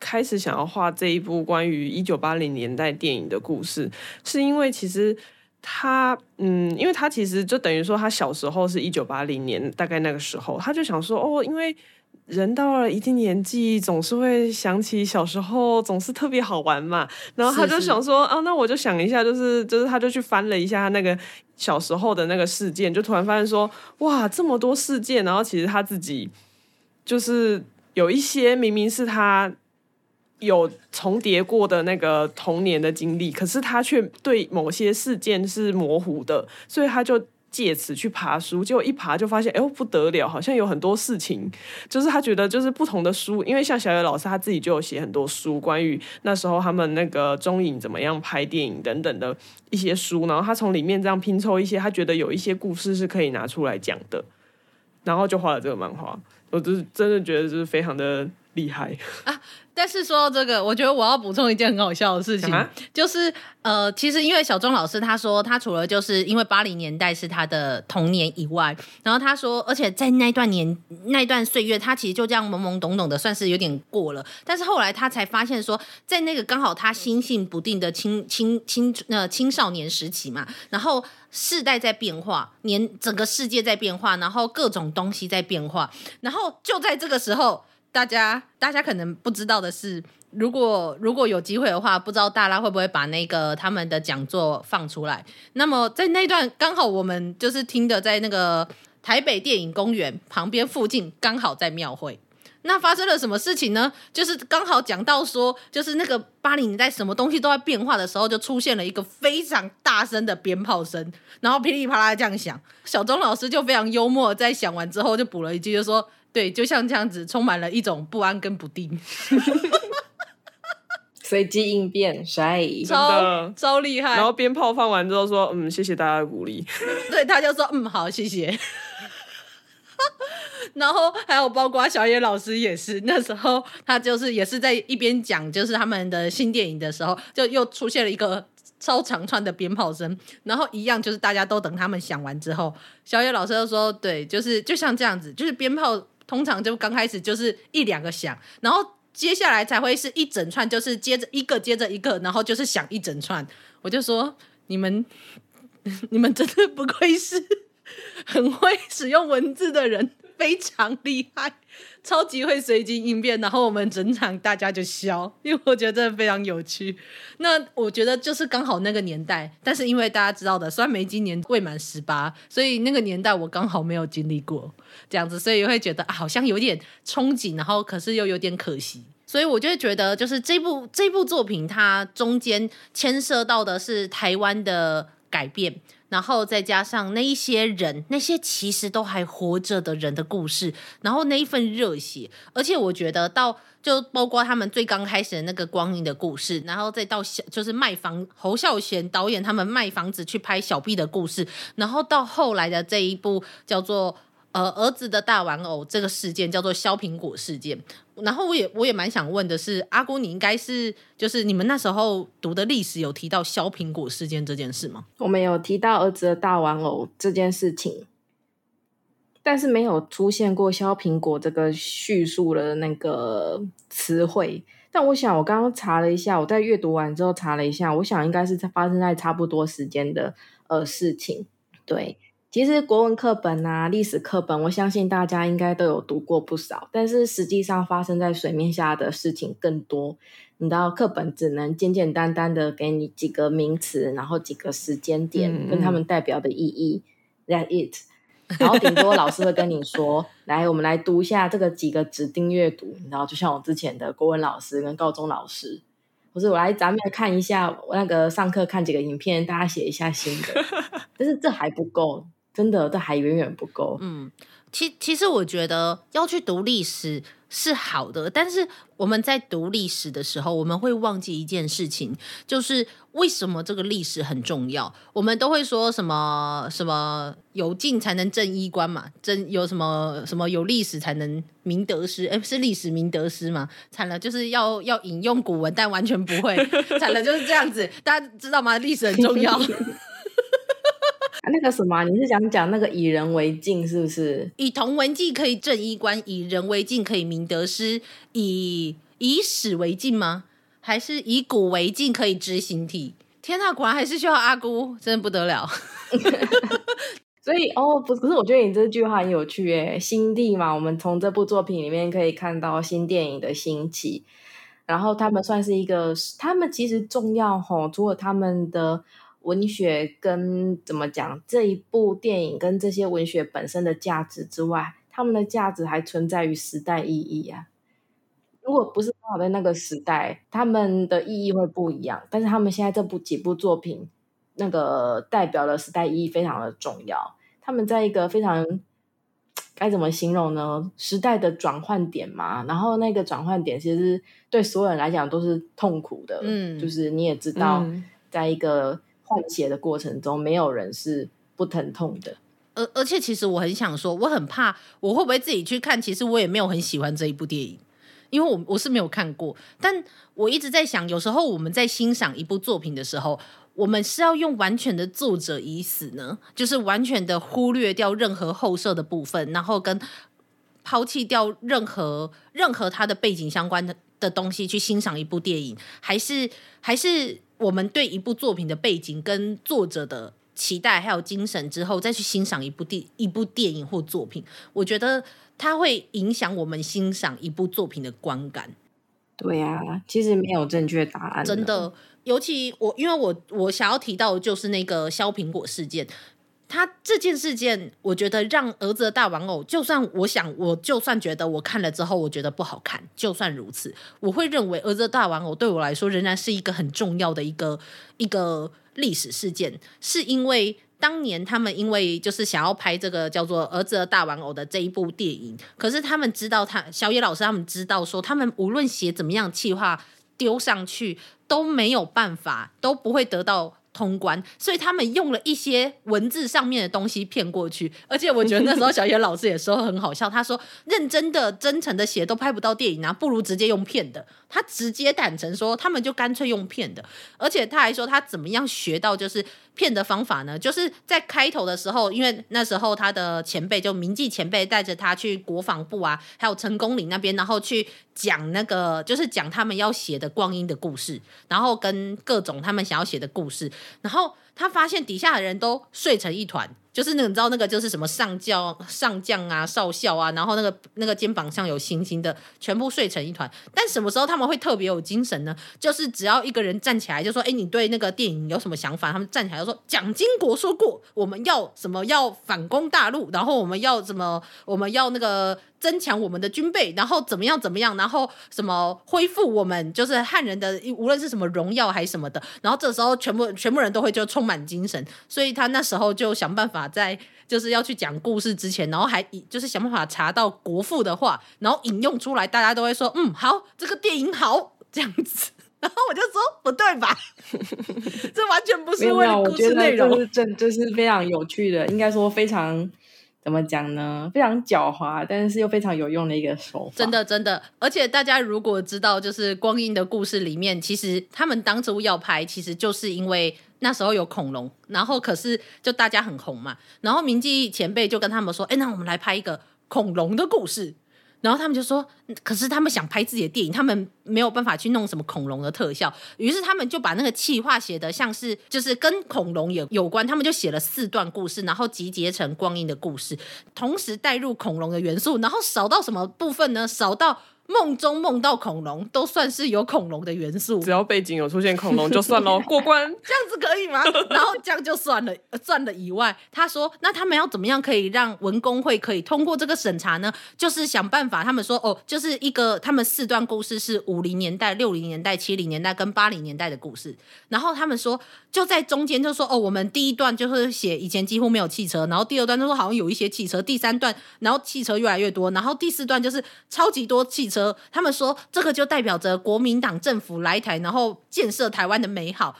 开始想要画这一部关于一九八零年代电影的故事，是因为其实他，嗯，因为他其实就等于说，他小时候是一九八零年，大概那个时候，他就想说，哦，因为。人到了一定年纪，总是会想起小时候，总是特别好玩嘛。然后他就想说，是是啊，那我就想一下，就是就是，他就去翻了一下他那个小时候的那个事件，就突然发现说，哇，这么多事件。然后其实他自己就是有一些明明是他有重叠过的那个童年的经历，可是他却对某些事件是模糊的，所以他就。借此去爬书，结果一爬就发现，哎呦不得了，好像有很多事情，就是他觉得就是不同的书，因为像小野老师他自己就有写很多书，关于那时候他们那个中影怎么样拍电影等等的一些书，然后他从里面这样拼凑一些，他觉得有一些故事是可以拿出来讲的。然后就画了这个漫画。我就是真的觉得就是非常的厉害啊。但是说到这个，我觉得我要补充一件很好笑的事情，啊、就是呃，其实因为小钟老师他说，他除了就是因为八零年代是他的童年以外，然后他说，而且在那段年那段岁月，他其实就这样懵懵懂懂的，算是有点过了。但是后来他才发现说，在那个刚好他心性不定的青青青呃青少年时期嘛，然后世代在变化，年整个世界在变化，然后各种东西在变化，然后就在这个时候。大家，大家可能不知道的是，如果如果有机会的话，不知道大拉会不会把那个他们的讲座放出来。那么在那段刚好我们就是听的，在那个台北电影公园旁边附近，刚好在庙会。那发生了什么事情呢？就是刚好讲到说，就是那个八零年代什么东西都在变化的时候，就出现了一个非常大声的鞭炮声，然后噼里啪啦这样响。小钟老师就非常幽默，在响完之后就补了一句，就说。对，就像这样子，充满了一种不安跟不定，随机应变，帅，超超厉害。然后鞭炮放完之后说：“嗯，谢谢大家的鼓励。”对，他就说：“嗯，好，谢谢。”然后还有包括小野老师也是，那时候他就是也是在一边讲就是他们的新电影的时候，就又出现了一个。超长串的鞭炮声，然后一样就是大家都等他们响完之后，小野老师就说：“对，就是就像这样子，就是鞭炮通常就刚开始就是一两个响，然后接下来才会是一整串，就是接着一个接着一个，然后就是响一整串。”我就说：“ 你们 你们真的不愧是很会使用文字的人，非常厉害。”超级会随机应变，然后我们整场大家就笑，因为我觉得真的非常有趣。那我觉得就是刚好那个年代，但是因为大家知道的，虽然没今年未满十八，所以那个年代我刚好没有经历过这样子，所以会觉得，好像有点憧憬，然后可是又有点可惜。所以我就会觉得，就是这部这部作品，它中间牵涉到的是台湾的改变。然后再加上那一些人，那些其实都还活着的人的故事，然后那一份热血，而且我觉得到就包括他们最刚开始的那个光阴的故事，然后再到小就是卖房侯孝贤导演他们卖房子去拍小 B 的故事，然后到后来的这一部叫做。呃，儿子的大玩偶这个事件叫做削苹果事件。然后我也我也蛮想问的是，阿姑，你应该是就是你们那时候读的历史有提到削苹果事件这件事吗？我们有提到儿子的大玩偶这件事情，但是没有出现过削苹果这个叙述的那个词汇。但我想，我刚刚查了一下，我在阅读完之后查了一下，我想应该是发生在差不多时间的呃事情，对。其实国文课本啊、历史课本，我相信大家应该都有读过不少。但是实际上发生在水面下的事情更多。你知道，课本只能简简单单的给你几个名词，然后几个时间点跟他们代表的意义。That it。然后顶多老师会跟你说：“来，我们来读一下这个几个指定阅读。”然后就像我之前的国文老师跟高中老师，或是我来咱们看一下我那个上课看几个影片，大家写一下心得。但是这还不够。真的，都还远远不够。嗯，其其实我觉得要去读历史是好的，但是我们在读历史的时候，我们会忘记一件事情，就是为什么这个历史很重要。我们都会说什么什么有进才能正衣冠嘛，正有什么什么有历史才能明得失？哎，是历史明得失嘛？惨了，就是要要引用古文，但完全不会。惨了，就是这样子。大家知道吗？历史很重要。那个什么，你是想讲那个以人为镜是不是？以铜为镜可以正衣冠，以人为镜可以明得失，以以史为镜吗？还是以古为镜可以知兴替？天呐，果然还是需要阿姑，真的不得了。所以哦，不是我觉得你这句话很有趣诶，新地嘛，我们从这部作品里面可以看到新电影的兴起，然后他们算是一个，他们其实重要吼，除了他们的。文学跟怎么讲，这一部电影跟这些文学本身的价值之外，他们的价值还存在于时代意义啊。如果不是刚好在那个时代，他们的意义会不一样。但是他们现在这部几部作品，那个代表的时代意义非常的重要。他们在一个非常该怎么形容呢？时代的转换点嘛。然后那个转换点其实对所有人来讲都是痛苦的。嗯，就是你也知道，在一个。换血的过程中，没有人是不疼痛的。而而且其实我很想说，我很怕我会不会自己去看，其实我也没有很喜欢这一部电影，因为我我是没有看过，但我一直在想，有时候我们在欣赏一部作品的时候，我们是要用完全的作者已死呢，就是完全的忽略掉任何后设的部分，然后跟抛弃掉任何任何他的背景相关的的东西去欣赏一部电影，还是还是我们对一部作品的背景跟作者的。期待还有精神之后，再去欣赏一部电一部电影或作品，我觉得它会影响我们欣赏一部作品的观感。对呀、啊，其实没有正确答案。真的，尤其我，因为我我想要提到的就是那个削苹果事件。他这件事件，我觉得让儿子的大玩偶，就算我想，我就算觉得我看了之后，我觉得不好看，就算如此，我会认为儿子的大玩偶对我来说仍然是一个很重要的一个一个。历史事件是因为当年他们因为就是想要拍这个叫做《儿子的大玩偶》的这一部电影，可是他们知道他小野老师他们知道说，他们无论写怎么样企划丢上去都没有办法，都不会得到。通关，所以他们用了一些文字上面的东西骗过去，而且我觉得那时候小野老师也说很好笑，他说认真的、真诚的写都拍不到电影啊，不如直接用骗的。他直接坦诚说，他们就干脆用骗的，而且他还说他怎么样学到就是骗的方法呢？就是在开头的时候，因为那时候他的前辈就铭记前辈带着他去国防部啊，还有成功岭那边，然后去讲那个就是讲他们要写的光阴的故事，然后跟各种他们想要写的故事。然后他发现底下的人都睡成一团。就是，你知道那个就是什么上将、上将啊、少校啊，然后那个那个肩膀上有星星的，全部睡成一团。但什么时候他们会特别有精神呢？就是只要一个人站起来就说：“哎，你对那个电影有什么想法？”他们站起来就说：“蒋经国说过，我们要什么？要反攻大陆，然后我们要什么？我们要那个。”增强我们的军备，然后怎么样怎么样，然后什么恢复我们就是汉人的无论是什么荣耀还是什么的，然后这时候全部全部人都会就充满精神，所以他那时候就想办法在就是要去讲故事之前，然后还就是想办法查到国父的话，然后引用出来，大家都会说嗯好，这个电影好这样子，然后我就说不对吧，这完全不是为了故事内容，这这是非常有趣的，应该说非常。怎么讲呢？非常狡猾，但是又非常有用的一个手法。真的，真的，而且大家如果知道，就是《光阴的故事》里面，其实他们当初要拍，其实就是因为那时候有恐龙，然后可是就大家很红嘛，然后明记前辈就跟他们说：“哎，那我们来拍一个恐龙的故事。”然后他们就说，可是他们想拍自己的电影，他们没有办法去弄什么恐龙的特效，于是他们就把那个企划写得像是就是跟恐龙有有关，他们就写了四段故事，然后集结成光阴的故事，同时带入恐龙的元素，然后少到什么部分呢？少到。梦中梦到恐龙都算是有恐龙的元素，只要背景有出现恐龙就算喽，过关这样子可以吗？然后这样就算了，算了以外，他说那他们要怎么样可以让文工会可以通过这个审查呢？就是想办法，他们说哦，就是一个他们四段故事是五零年代、六零年代、七零年代跟八零年代的故事，然后他们说就在中间就说哦，我们第一段就是写以前几乎没有汽车，然后第二段就说好像有一些汽车，第三段然后汽车越来越多，然后第四段就是超级多汽车。他们说，这个就代表着国民党政府来台，然后建设台湾的美好，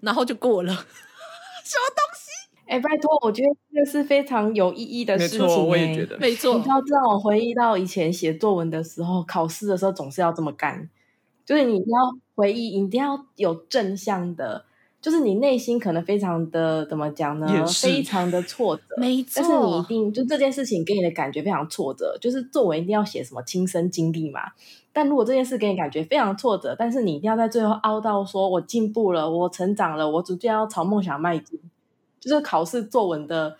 然后就过了。什么东西？哎、欸，拜托，我觉得这是非常有意义的事情。没错，我也觉得，没错。你知道，这让我回忆到以前写作文的时候，考试的时候总是要这么干，就是你一定要回忆，你一定要有正向的。就是你内心可能非常的怎么讲呢？非常的挫折，没错。但是你一定就这件事情给你的感觉非常挫折，就是作文一定要写什么亲身经历嘛。但如果这件事给你感觉非常挫折，但是你一定要在最后凹到说我进步了，我成长了，我逐渐要朝梦想迈进，就是考试作文的。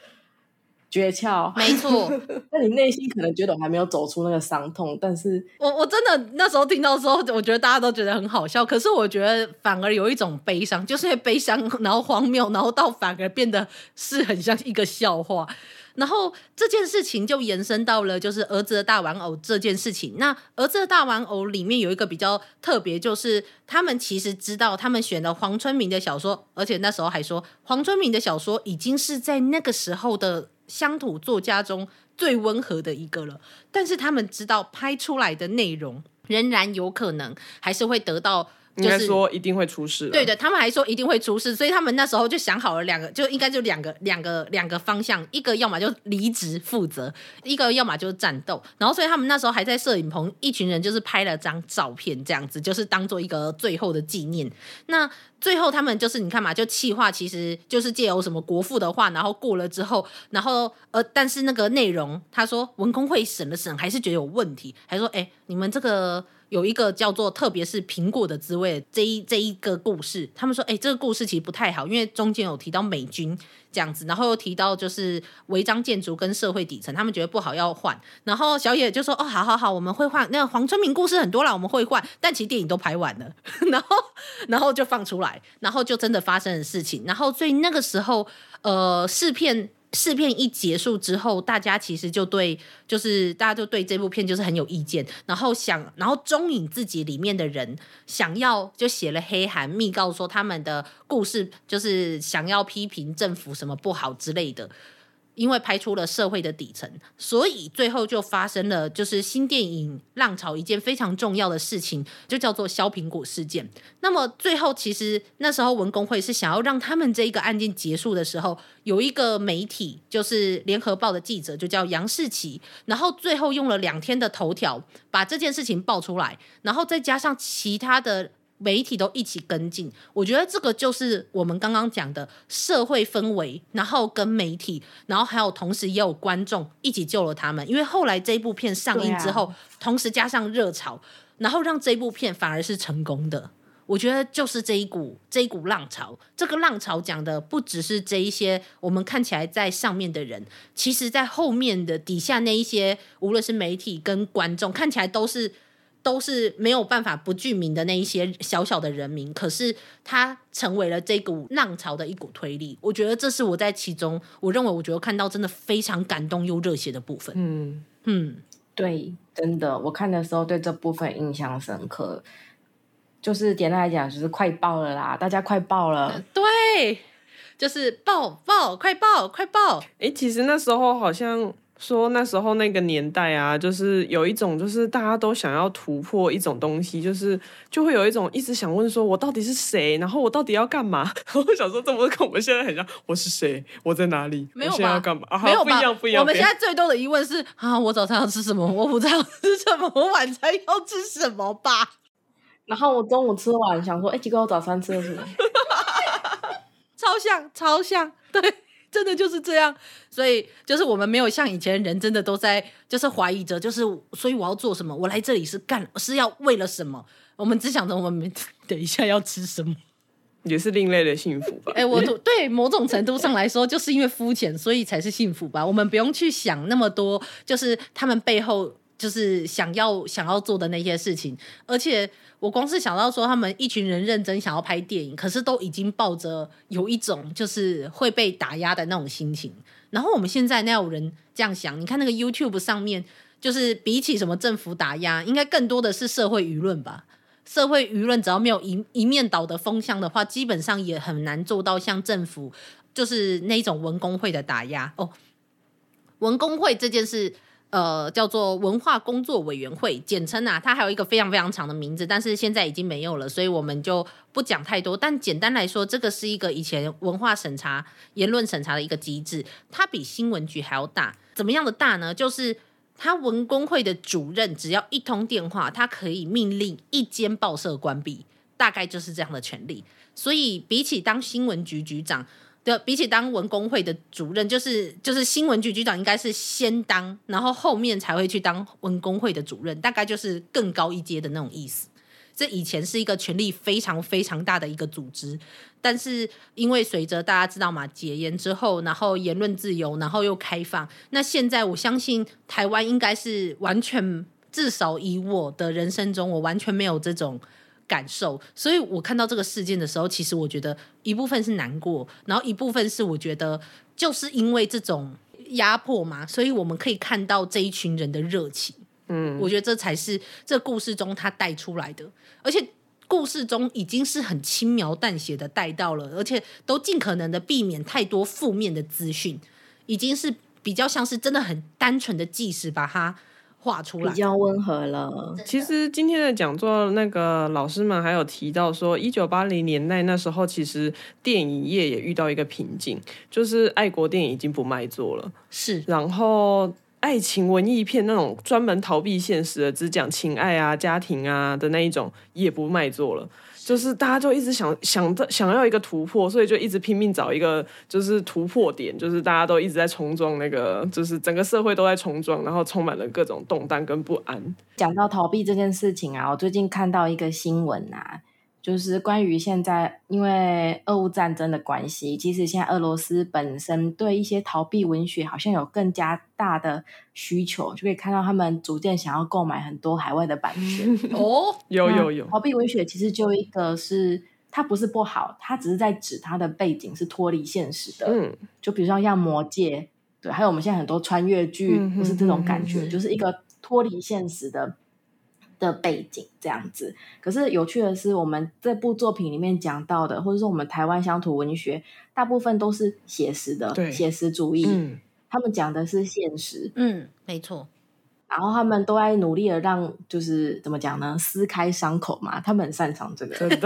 诀窍，没错。那你内心可能觉得我还没有走出那个伤痛，但是我我真的那时候听到的时候，我觉得大家都觉得很好笑。可是我觉得反而有一种悲伤，就是因为悲伤，然后荒谬，然后到反而变得是很像一个笑话。然后这件事情就延伸到了就是儿子的大玩偶这件事情。那儿子的大玩偶里面有一个比较特别，就是他们其实知道他们选了黄春明的小说，而且那时候还说黄春明的小说已经是在那个时候的。乡土作家中最温和的一个了，但是他们知道拍出来的内容仍然有可能还是会得到应该说一定会出事。对的，他们还说一定会出事，所以他们那时候就想好了两个，就应该就两个两个两个方向，一个要么就离职负责，一个要么就是战斗。然后所以他们那时候还在摄影棚，一群人就是拍了张照片，这样子就是当做一个最后的纪念。那最后他们就是你看嘛，就气话其实就是借由什么国父的话，然后过了之后，然后呃，但是那个内容他说文工会审了审，还是觉得有问题，还说哎，你们这个。有一个叫做“特别是苹果的滋味”这一这一个故事，他们说，哎，这个故事其实不太好，因为中间有提到美军这样子，然后又提到就是违章建筑跟社会底层，他们觉得不好要换。然后小野就说，哦，好好好，我们会换。那个黄春明故事很多了，我们会换，但其实电影都拍完了，然后然后就放出来，然后就真的发生了事情。然后所以那个时候，呃，试片。试片一结束之后，大家其实就对，就是大家就对这部片就是很有意见，然后想，然后中影自己里面的人想要就写了黑函密告说他们的故事就是想要批评政府什么不好之类的。因为拍出了社会的底层，所以最后就发生了就是新电影浪潮一件非常重要的事情，就叫做削苹果事件。那么最后其实那时候文工会是想要让他们这一个案件结束的时候，有一个媒体就是联合报的记者，就叫杨世奇，然后最后用了两天的头条把这件事情爆出来，然后再加上其他的。媒体都一起跟进，我觉得这个就是我们刚刚讲的社会氛围，然后跟媒体，然后还有同时也有观众一起救了他们。因为后来这一部片上映之后，啊、同时加上热潮，然后让这一部片反而是成功的。我觉得就是这一股这一股浪潮，这个浪潮讲的不只是这一些我们看起来在上面的人，其实在后面的底下那一些，无论是媒体跟观众，看起来都是。都是没有办法不具名的那一些小小的人民，可是他成为了这股浪潮的一股推力。我觉得这是我在其中，我认为我觉得看到真的非常感动又热血的部分。嗯嗯，对，真的，我看的时候对这部分印象深刻。就是简单来讲，就是快爆了啦，大家快爆了。对，就是爆爆，快爆，快爆。哎，其实那时候好像。说那时候那个年代啊，就是有一种，就是大家都想要突破一种东西，就是就会有一种一直想问说，我到底是谁？然后我到底要干嘛？我想说，这么跟我们现在很像，我是谁？我在哪里？没有吧？我现在要干嘛？啊、没有吧？不一样，不一样。我们现在最多的疑问是啊，我早餐要吃什么？我午餐要吃什么？我晚餐要吃什么吧？然后我中午吃完，想说，哎，奇怪，我早餐吃了什么？超像，超像，对。真的就是这样，所以就是我们没有像以前人真的都在就是怀疑着，就是所以我要做什么？我来这里是干是要为了什么？我们只想着我们 等一下要吃什么，也是另类的幸福吧？哎、欸，我对某种程度上来说，就是因为肤浅，所以才是幸福吧？我们不用去想那么多，就是他们背后就是想要想要做的那些事情，而且。我光是想到说，他们一群人认真想要拍电影，可是都已经抱着有一种就是会被打压的那种心情。然后我们现在那有人这样想？你看那个 YouTube 上面，就是比起什么政府打压，应该更多的是社会舆论吧？社会舆论只要没有一一面倒的风向的话，基本上也很难做到像政府就是那种文工会的打压哦。文工会这件事。呃，叫做文化工作委员会，简称啊，它还有一个非常非常长的名字，但是现在已经没有了，所以我们就不讲太多。但简单来说，这个是一个以前文化审查、言论审查的一个机制，它比新闻局还要大。怎么样的大呢？就是它文工会的主任只要一通电话，他可以命令一间报社关闭，大概就是这样的权力。所以比起当新闻局局长。就比起当文工会的主任，就是就是新闻局局长应该是先当，然后后面才会去当文工会的主任，大概就是更高一阶的那种意思。这以前是一个权力非常非常大的一个组织，但是因为随着大家知道嘛，解严之后，然后言论自由，然后又开放，那现在我相信台湾应该是完全，至少以我的人生中，我完全没有这种。感受，所以我看到这个事件的时候，其实我觉得一部分是难过，然后一部分是我觉得就是因为这种压迫嘛，所以我们可以看到这一群人的热情。嗯，我觉得这才是这故事中他带出来的，而且故事中已经是很轻描淡写的带到了，而且都尽可能的避免太多负面的资讯，已经是比较像是真的很单纯的纪实把它画出来，比较温和了。其实今天的讲座，那个老师们还有提到说，一九八零年代那时候，其实电影业也遇到一个瓶颈，就是爱国电影已经不卖座了。是，然后爱情文艺片那种专门逃避现实的，只讲情爱啊、家庭啊的那一种，也不卖座了。就是大家就一直想想着想要一个突破，所以就一直拼命找一个就是突破点，就是大家都一直在冲撞那个，就是整个社会都在冲撞，然后充满了各种动荡跟不安。讲到逃避这件事情啊，我最近看到一个新闻啊。就是关于现在，因为俄乌战争的关系，其实现在俄罗斯本身对一些逃避文学好像有更加大的需求，就可以看到他们逐渐想要购买很多海外的版权。哦，有有有，逃避文学其实就一个是它不是不好，它只是在指它的背景是脱离现实的。嗯，就比如说像《魔戒》，对，还有我们现在很多穿越剧，不是这种感觉，嗯、就是一个脱离现实的。的背景这样子，可是有趣的是，我们这部作品里面讲到的，或者说我们台湾乡土文学，大部分都是写实的，对，写实主义。嗯，他们讲的是现实，嗯，没错。然后他们都在努力的让，就是怎么讲呢？撕开伤口嘛，他们很擅长这个，真的，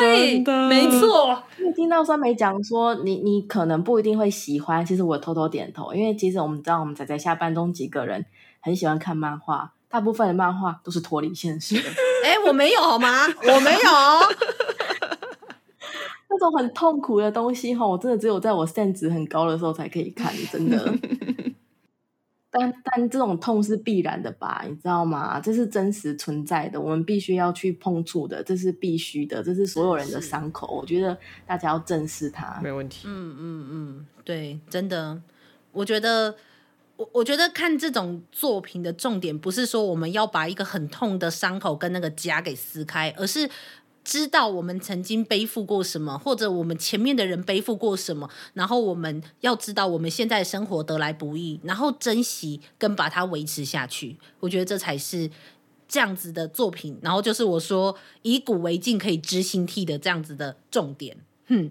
对，真的没错。听到酸梅讲说，你你可能不一定会喜欢，其实我偷偷点头，因为其实我们知道，我们仔仔下班中几个人很喜欢看漫画。大部分的漫画都是脱离现实的。哎、欸，我没有好吗？我没有。那种很痛苦的东西，哈，我真的只有在我 SAN 值很高的时候才可以看，真的。但但这种痛是必然的吧？你知道吗？这是真实存在的，我们必须要去碰触的，这是必须的，这是所有人的伤口。我觉得大家要正视它。没问题。嗯嗯嗯，对，真的，我觉得。我我觉得看这种作品的重点不是说我们要把一个很痛的伤口跟那个痂给撕开，而是知道我们曾经背负过什么，或者我们前面的人背负过什么，然后我们要知道我们现在生活得来不易，然后珍惜跟把它维持下去。我觉得这才是这样子的作品，然后就是我说以古为镜可以知兴替的这样子的重点。哼。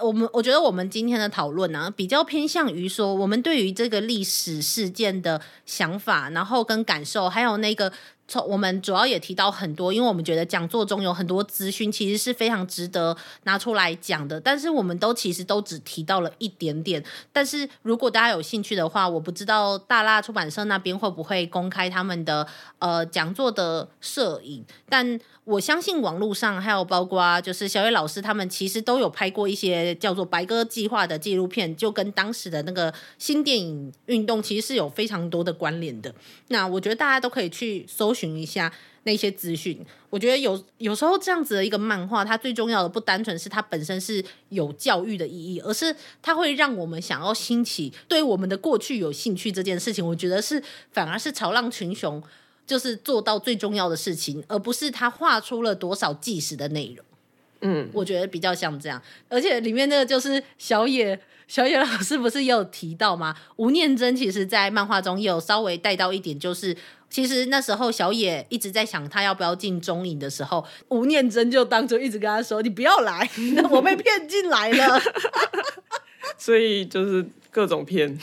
我们我觉得我们今天的讨论呢，比较偏向于说，我们对于这个历史事件的想法，然后跟感受，还有那个。从我们主要也提到很多，因为我们觉得讲座中有很多资讯，其实是非常值得拿出来讲的。但是我们都其实都只提到了一点点。但是如果大家有兴趣的话，我不知道大辣出版社那边会不会公开他们的呃讲座的摄影。但我相信网络上还有包括就是小野老师他们其实都有拍过一些叫做“白鸽计划”的纪录片，就跟当时的那个新电影运动其实是有非常多的关联的。那我觉得大家都可以去搜。寻一下那些资讯，我觉得有有时候这样子的一个漫画，它最重要的不单纯是它本身是有教育的意义，而是它会让我们想要兴起对我们的过去有兴趣这件事情。我觉得是反而是潮浪群雄就是做到最重要的事情，而不是他画出了多少纪实的内容。嗯，我觉得比较像这样，而且里面那个就是小野小野老师不是也有提到吗？吴念真其实在漫画中也有稍微带到一点，就是。其实那时候小野一直在想他要不要进中影的时候，吴念真就当初一直跟他说：“你不要来，我被骗进来了。”所以就是各种骗，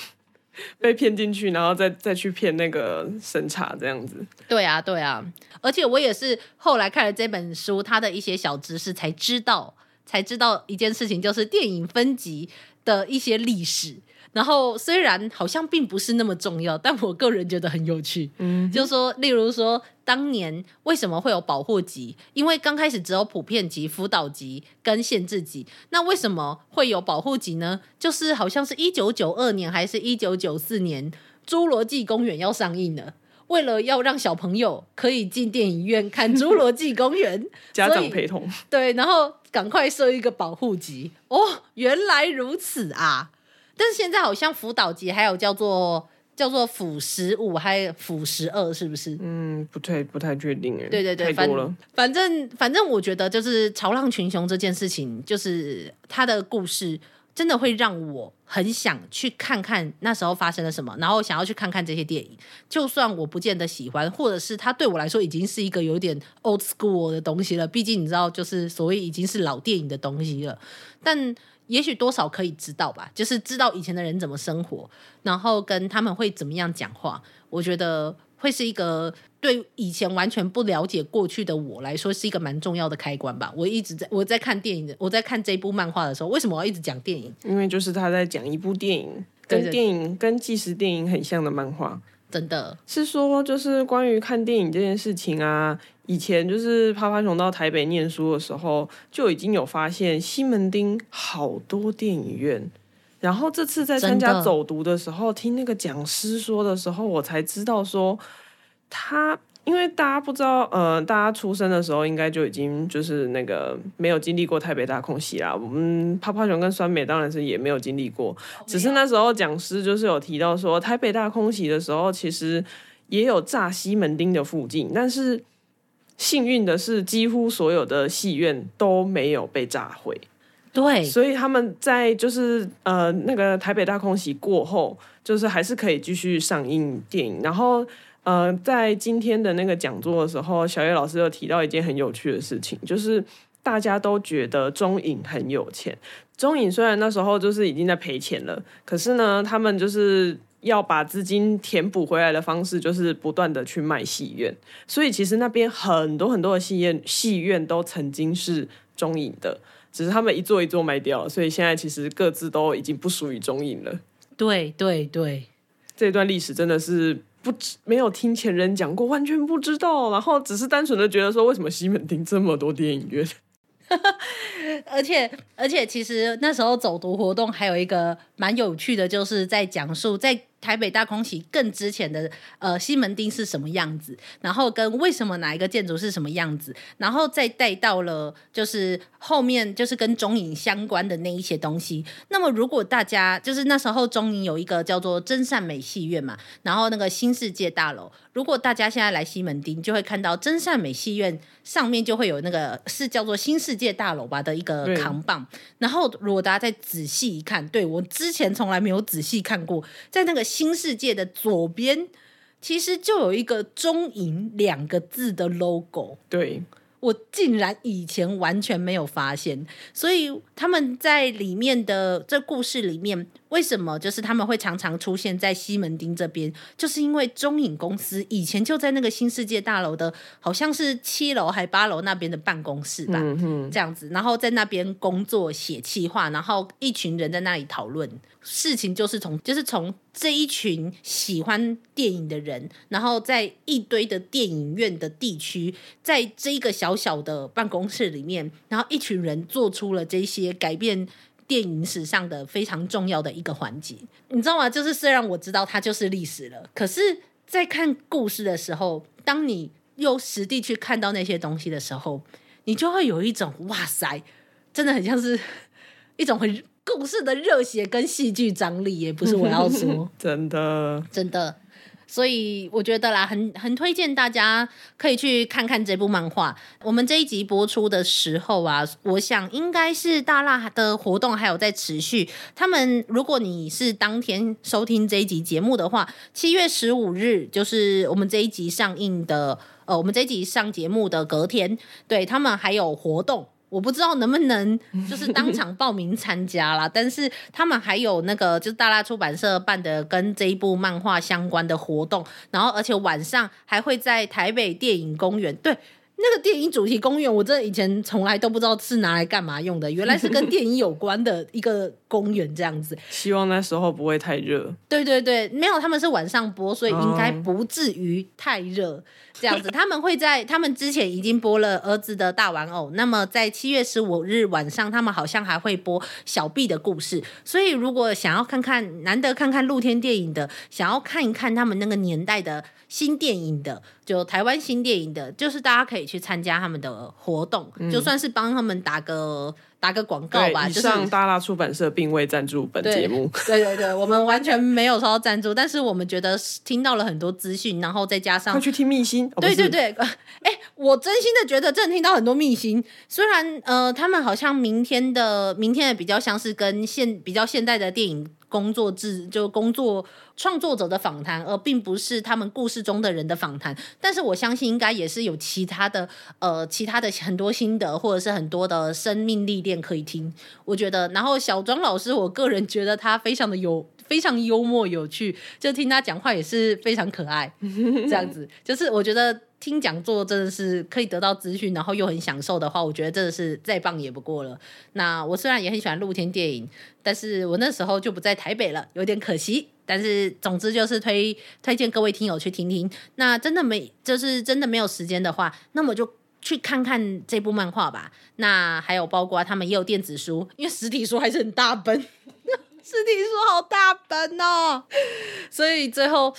被骗进去，然后再再去骗那个审查这样子。对啊，对啊，而且我也是后来看了这本书，他的一些小知识才知道，才知道一件事情，就是电影分级的一些历史。然后虽然好像并不是那么重要，但我个人觉得很有趣。嗯，就是说，例如说，当年为什么会有保护级？因为刚开始只有普遍级、辅导级跟限制级。那为什么会有保护级呢？就是好像是一九九二年还是一九九四年，《侏罗纪公园》要上映了，为了要让小朋友可以进电影院看《侏罗纪公园》，家长陪同。对，然后赶快设一个保护级。哦，原来如此啊！但是现在好像辅导级还有叫做叫做辅十五还有辅十二，是不是？嗯，不太不太确定哎。对对对，太多了。反正反正我觉得就是潮浪群雄这件事情，就是他的故事真的会让我很想去看看那时候发生了什么，然后想要去看看这些电影。就算我不见得喜欢，或者是它对我来说已经是一个有点 old school 的东西了，毕竟你知道，就是所谓已经是老电影的东西了，但。也许多少可以知道吧，就是知道以前的人怎么生活，然后跟他们会怎么样讲话。我觉得会是一个对以前完全不了解过去的我来说是一个蛮重要的开关吧。我一直在我在看电影的，我在看这部漫画的时候，为什么我要一直讲电影？因为就是他在讲一部电影，跟电影跟纪实电影很像的漫画。真的是说，就是关于看电影这件事情啊。以前就是趴趴熊到台北念书的时候，就已经有发现西门町好多电影院。然后这次在参加走读的时候，听那个讲师说的时候，我才知道说他。因为大家不知道，呃，大家出生的时候应该就已经就是那个没有经历过台北大空袭啦。我们泡泡熊跟酸梅当然是也没有经历过，只是那时候讲师就是有提到说，台北大空袭的时候其实也有炸西门町的附近，但是幸运的是，几乎所有的戏院都没有被炸毁。对，所以他们在就是呃那个台北大空袭过后，就是还是可以继续上映电影，然后。呃，在今天的那个讲座的时候，小叶老师有提到一件很有趣的事情，就是大家都觉得中影很有钱。中影虽然那时候就是已经在赔钱了，可是呢，他们就是要把资金填补回来的方式，就是不断的去卖戏院。所以其实那边很多很多的戏院，戏院都曾经是中影的，只是他们一座一座卖掉了，所以现在其实各自都已经不属于中影了。对对对，这段历史真的是。不知没有听前人讲过，完全不知道，然后只是单纯的觉得说，为什么西门町这么多电影院？而 且而且，其实那时候走读活动还有一个蛮有趣的，就是在讲述在。台北大空袭更之前的呃西门町是什么样子，然后跟为什么哪一个建筑是什么样子，然后再带到了就是后面就是跟中影相关的那一些东西。那么如果大家就是那时候中影有一个叫做真善美戏院嘛，然后那个新世界大楼，如果大家现在来西门町，就会看到真善美戏院上面就会有那个是叫做新世界大楼吧的一个扛棒。然后如果大家再仔细一看，对，我之前从来没有仔细看过，在那个。新世界的左边，其实就有一个“中银”两个字的 logo。对。我竟然以前完全没有发现，所以他们在里面的这故事里面，为什么就是他们会常常出现在西门町这边？就是因为中影公司以前就在那个新世界大楼的，好像是七楼还八楼那边的办公室吧，嗯，这样子，然后在那边工作写企划，然后一群人在那里讨论事情，就是从就是从这一群喜欢电影的人，然后在一堆的电影院的地区，在这一个小。小的办公室里面，然后一群人做出了这些改变电影史上的非常重要的一个环节，你知道吗？就是虽然我知道它就是历史了，可是，在看故事的时候，当你又实地去看到那些东西的时候，你就会有一种哇塞，真的很像是 一种很故事的热血跟戏剧张力，也不是我要说，真的，真的。所以我觉得啦，很很推荐大家可以去看看这部漫画。我们这一集播出的时候啊，我想应该是大辣的活动还有在持续。他们如果你是当天收听这一集节目的话，七月十五日就是我们这一集上映的，呃，我们这一集上节目的隔天，对，他们还有活动。我不知道能不能就是当场报名参加啦，但是他们还有那个就是大辣出版社办的跟这一部漫画相关的活动，然后而且晚上还会在台北电影公园，对，那个电影主题公园，我真的以前从来都不知道是拿来干嘛用的，原来是跟电影有关的一个公园这样子。希望那时候不会太热。对对对，没有，他们是晚上播，所以应该不至于太热。这样子，他们会在他们之前已经播了儿子的大玩偶，那么在七月十五日晚上，他们好像还会播小 B 的故事。所以，如果想要看看难得看看露天电影的，想要看一看他们那个年代的新电影的，就台湾新电影的，就是大家可以去参加他们的活动，嗯、就算是帮他们打个。打个广告吧，就上大辣出版社并未赞助本节目。对对对，我们完全没有收到赞助，但是我们觉得听到了很多资讯，然后再加上快去听密辛。哦、对对对，哎、欸，我真心的觉得真的听到很多密辛。虽然呃，他们好像明天的明天的比较像是跟现比较现代的电影。工作制，就工作创作者的访谈，而并不是他们故事中的人的访谈。但是我相信应该也是有其他的呃其他的很多心得，或者是很多的生命历练可以听。我觉得，然后小庄老师，我个人觉得他非常的有。非常幽默有趣，就听他讲话也是非常可爱，这样子 就是我觉得听讲座真的是可以得到资讯，然后又很享受的话，我觉得真的是再棒也不过了。那我虽然也很喜欢露天电影，但是我那时候就不在台北了，有点可惜。但是总之就是推推荐各位听友去听听。那真的没就是真的没有时间的话，那么就去看看这部漫画吧。那还有包括他们也有电子书，因为实体书还是很大本。实体书好大本哦，所以最后，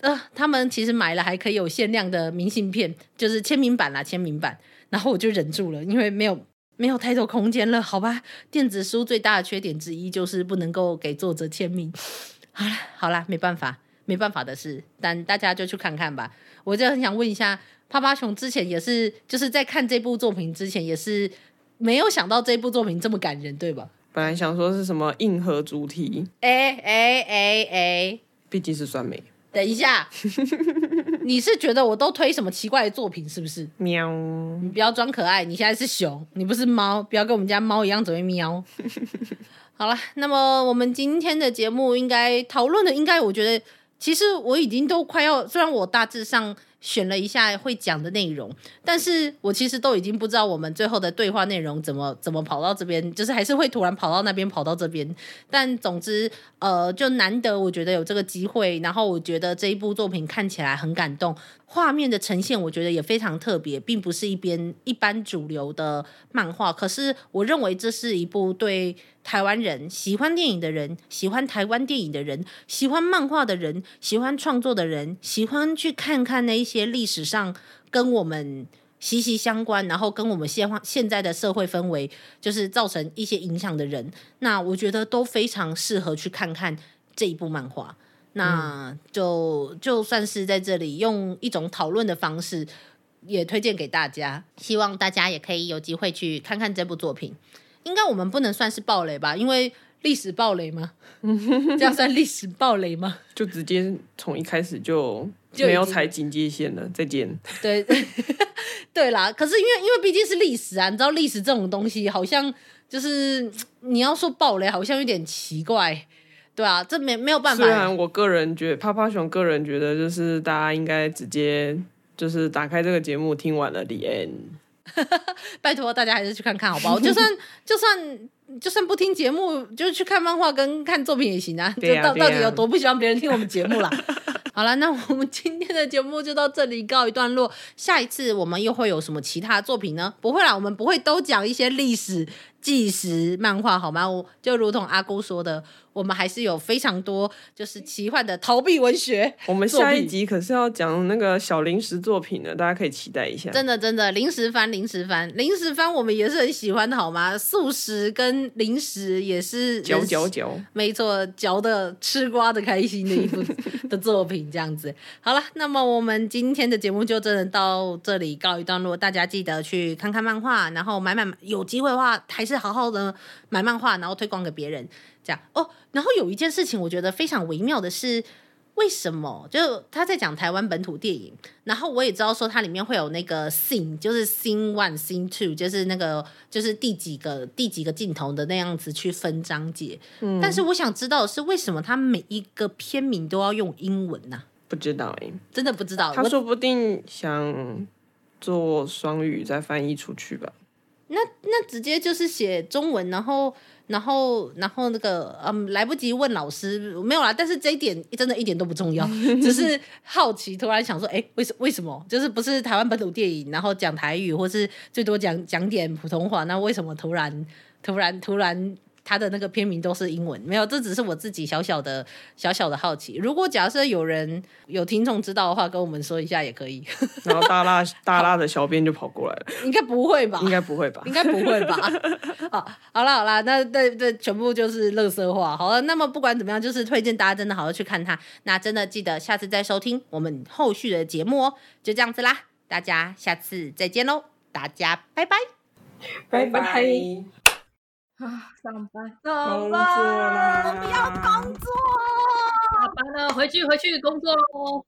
呃，他们其实买了还可以有限量的明信片，就是签名版啦，签名版。然后我就忍住了，因为没有没有太多空间了，好吧？电子书最大的缺点之一就是不能够给作者签名。好啦，好啦，没办法，没办法的事。但大家就去看看吧。我就很想问一下，趴趴熊之前也是，就是在看这部作品之前，也是没有想到这部作品这么感人，对吧？本来想说是什么硬核主题，哎哎哎哎，毕竟是酸梅。等一下，你是觉得我都推什么奇怪的作品是不是？喵，你不要装可爱，你现在是熊，你不是猫，不要跟我们家猫一样只会喵。好了，那么我们今天的节目应该讨论的，应该我觉得其实我已经都快要，虽然我大致上。选了一下会讲的内容，但是我其实都已经不知道我们最后的对话内容怎么怎么跑到这边，就是还是会突然跑到那边，跑到这边。但总之，呃，就难得我觉得有这个机会，然后我觉得这一部作品看起来很感动。画面的呈现，我觉得也非常特别，并不是一边一般主流的漫画。可是，我认为这是一部对台湾人喜欢电影的人、喜欢台湾电影的人、喜欢漫画的人、喜欢创作的人、喜欢去看看那一些历史上跟我们息息相关，然后跟我们现现在的社会氛围就是造成一些影响的人。那我觉得都非常适合去看看这一部漫画。那就就算是在这里用一种讨论的方式，也推荐给大家，希望大家也可以有机会去看看这部作品。应该我们不能算是暴雷吧？因为历史暴雷吗？这样算历史暴雷吗？就直接从一开始就没有踩警戒线了。再见。对对啦，可是因为因为毕竟是历史啊，你知道历史这种东西，好像就是你要说暴雷，好像有点奇怪。对啊，这没没有办法。虽然我个人觉得，趴趴熊个人觉得，就是大家应该直接就是打开这个节目听完了，the end。拜托大家还是去看看好不好？就算 就算就算不听节目，就去看漫画跟看作品也行啊。对啊，就到到底有多不喜欢别人听我们节目啦？好了，那我们今天的节目就到这里告一段落。下一次我们又会有什么其他作品呢？不会啦，我们不会都讲一些历史纪实漫画好吗？我就如同阿姑说的。我们还是有非常多就是奇幻的逃避文学。我们下一集可是要讲那个小零食作品的，大家可以期待一下。真的真的，零食番零食番零食番，我们也是很喜欢的，好吗？素食跟零食也是嚼嚼嚼，没错，嚼的吃瓜的开心的一部的作品，这样子。好了，那么我们今天的节目就真的到这里告一段落。大家记得去看看漫画，然后买买有机会的话，还是好好的买漫画，然后推广给别人。这样哦，然后有一件事情我觉得非常微妙的是，为什么就他在讲台湾本土电影，然后我也知道说它里面会有那个 scene，就是 scene one、scene two，就是那个就是第几个第几个镜头的那样子去分章节。嗯，但是我想知道的是为什么他每一个片名都要用英文呢？不知道哎，真的不知道。他说不定想做双语再翻译出去吧。那那直接就是写中文，然后。然后，然后那个，嗯，来不及问老师，没有啦。但是这一点真的一点都不重要，只是好奇，突然想说，哎，为什为什么？就是不是台湾本土电影，然后讲台语，或是最多讲讲点普通话，那为什么突然，突然，突然？他的那个片名都是英文，没有，这只是我自己小小的、小小的好奇。如果假设有人有听众知道的话，跟我们说一下也可以。然后大拉大拉的小编就跑过来了，应该不会吧？应该不会吧？应该不会吧？好，好了好了，那对对，全部就是垃圾话。好了，那么不管怎么样，就是推荐大家真的好好去看它。那真的记得下次再收听我们后续的节目哦。就这样子啦，大家下次再见喽，大家拜拜，拜拜。啊，上班，工作啦，我们要工作，下班了，回去回去工作喽。